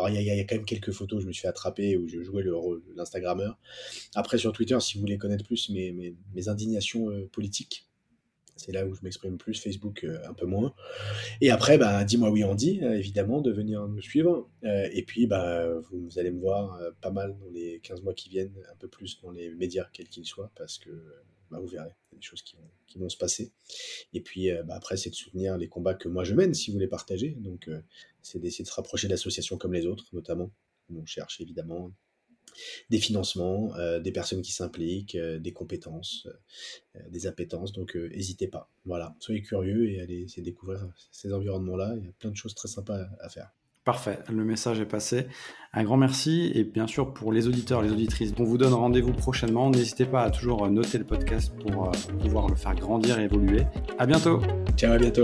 Il y, a quand même quelques photos où je me suis fait attraper où je jouais le rôle l'Instagrammeur. Après sur Twitter, si vous voulez connaître plus mes indignations politiques, c'est là où je m'exprime plus, Facebook euh, un peu moins. Et après, bah, dis-moi oui Andy, euh, évidemment, de venir nous suivre. Euh, et puis, bah, vous, allez me voir pas mal dans les 15 mois qui viennent, un peu plus dans les médias, quels qu'ils soient, parce que bah, vous verrez, il y a des choses qui vont, qui vont se passer. Et puis bah, après, c'est de soutenir les combats que moi je mène, si vous les partagez. Donc, c'est d'essayer de se rapprocher d'associations comme les autres, notamment. On cherche évidemment des financements, euh, des personnes qui s'impliquent, euh, des compétences, euh, des appétences. Donc n'hésitez pas. Voilà, soyez curieux et allez essayer de découvrir ces environnements-là. Il y a plein de choses très sympas à, faire.
Parfait, le message est passé. Un grand merci et bien sûr pour les auditeurs, les auditrices, on vous donne rendez-vous prochainement. N'hésitez pas à toujours noter le podcast pour pouvoir le faire grandir et évoluer. À bientôt.
Ciao, à bientôt.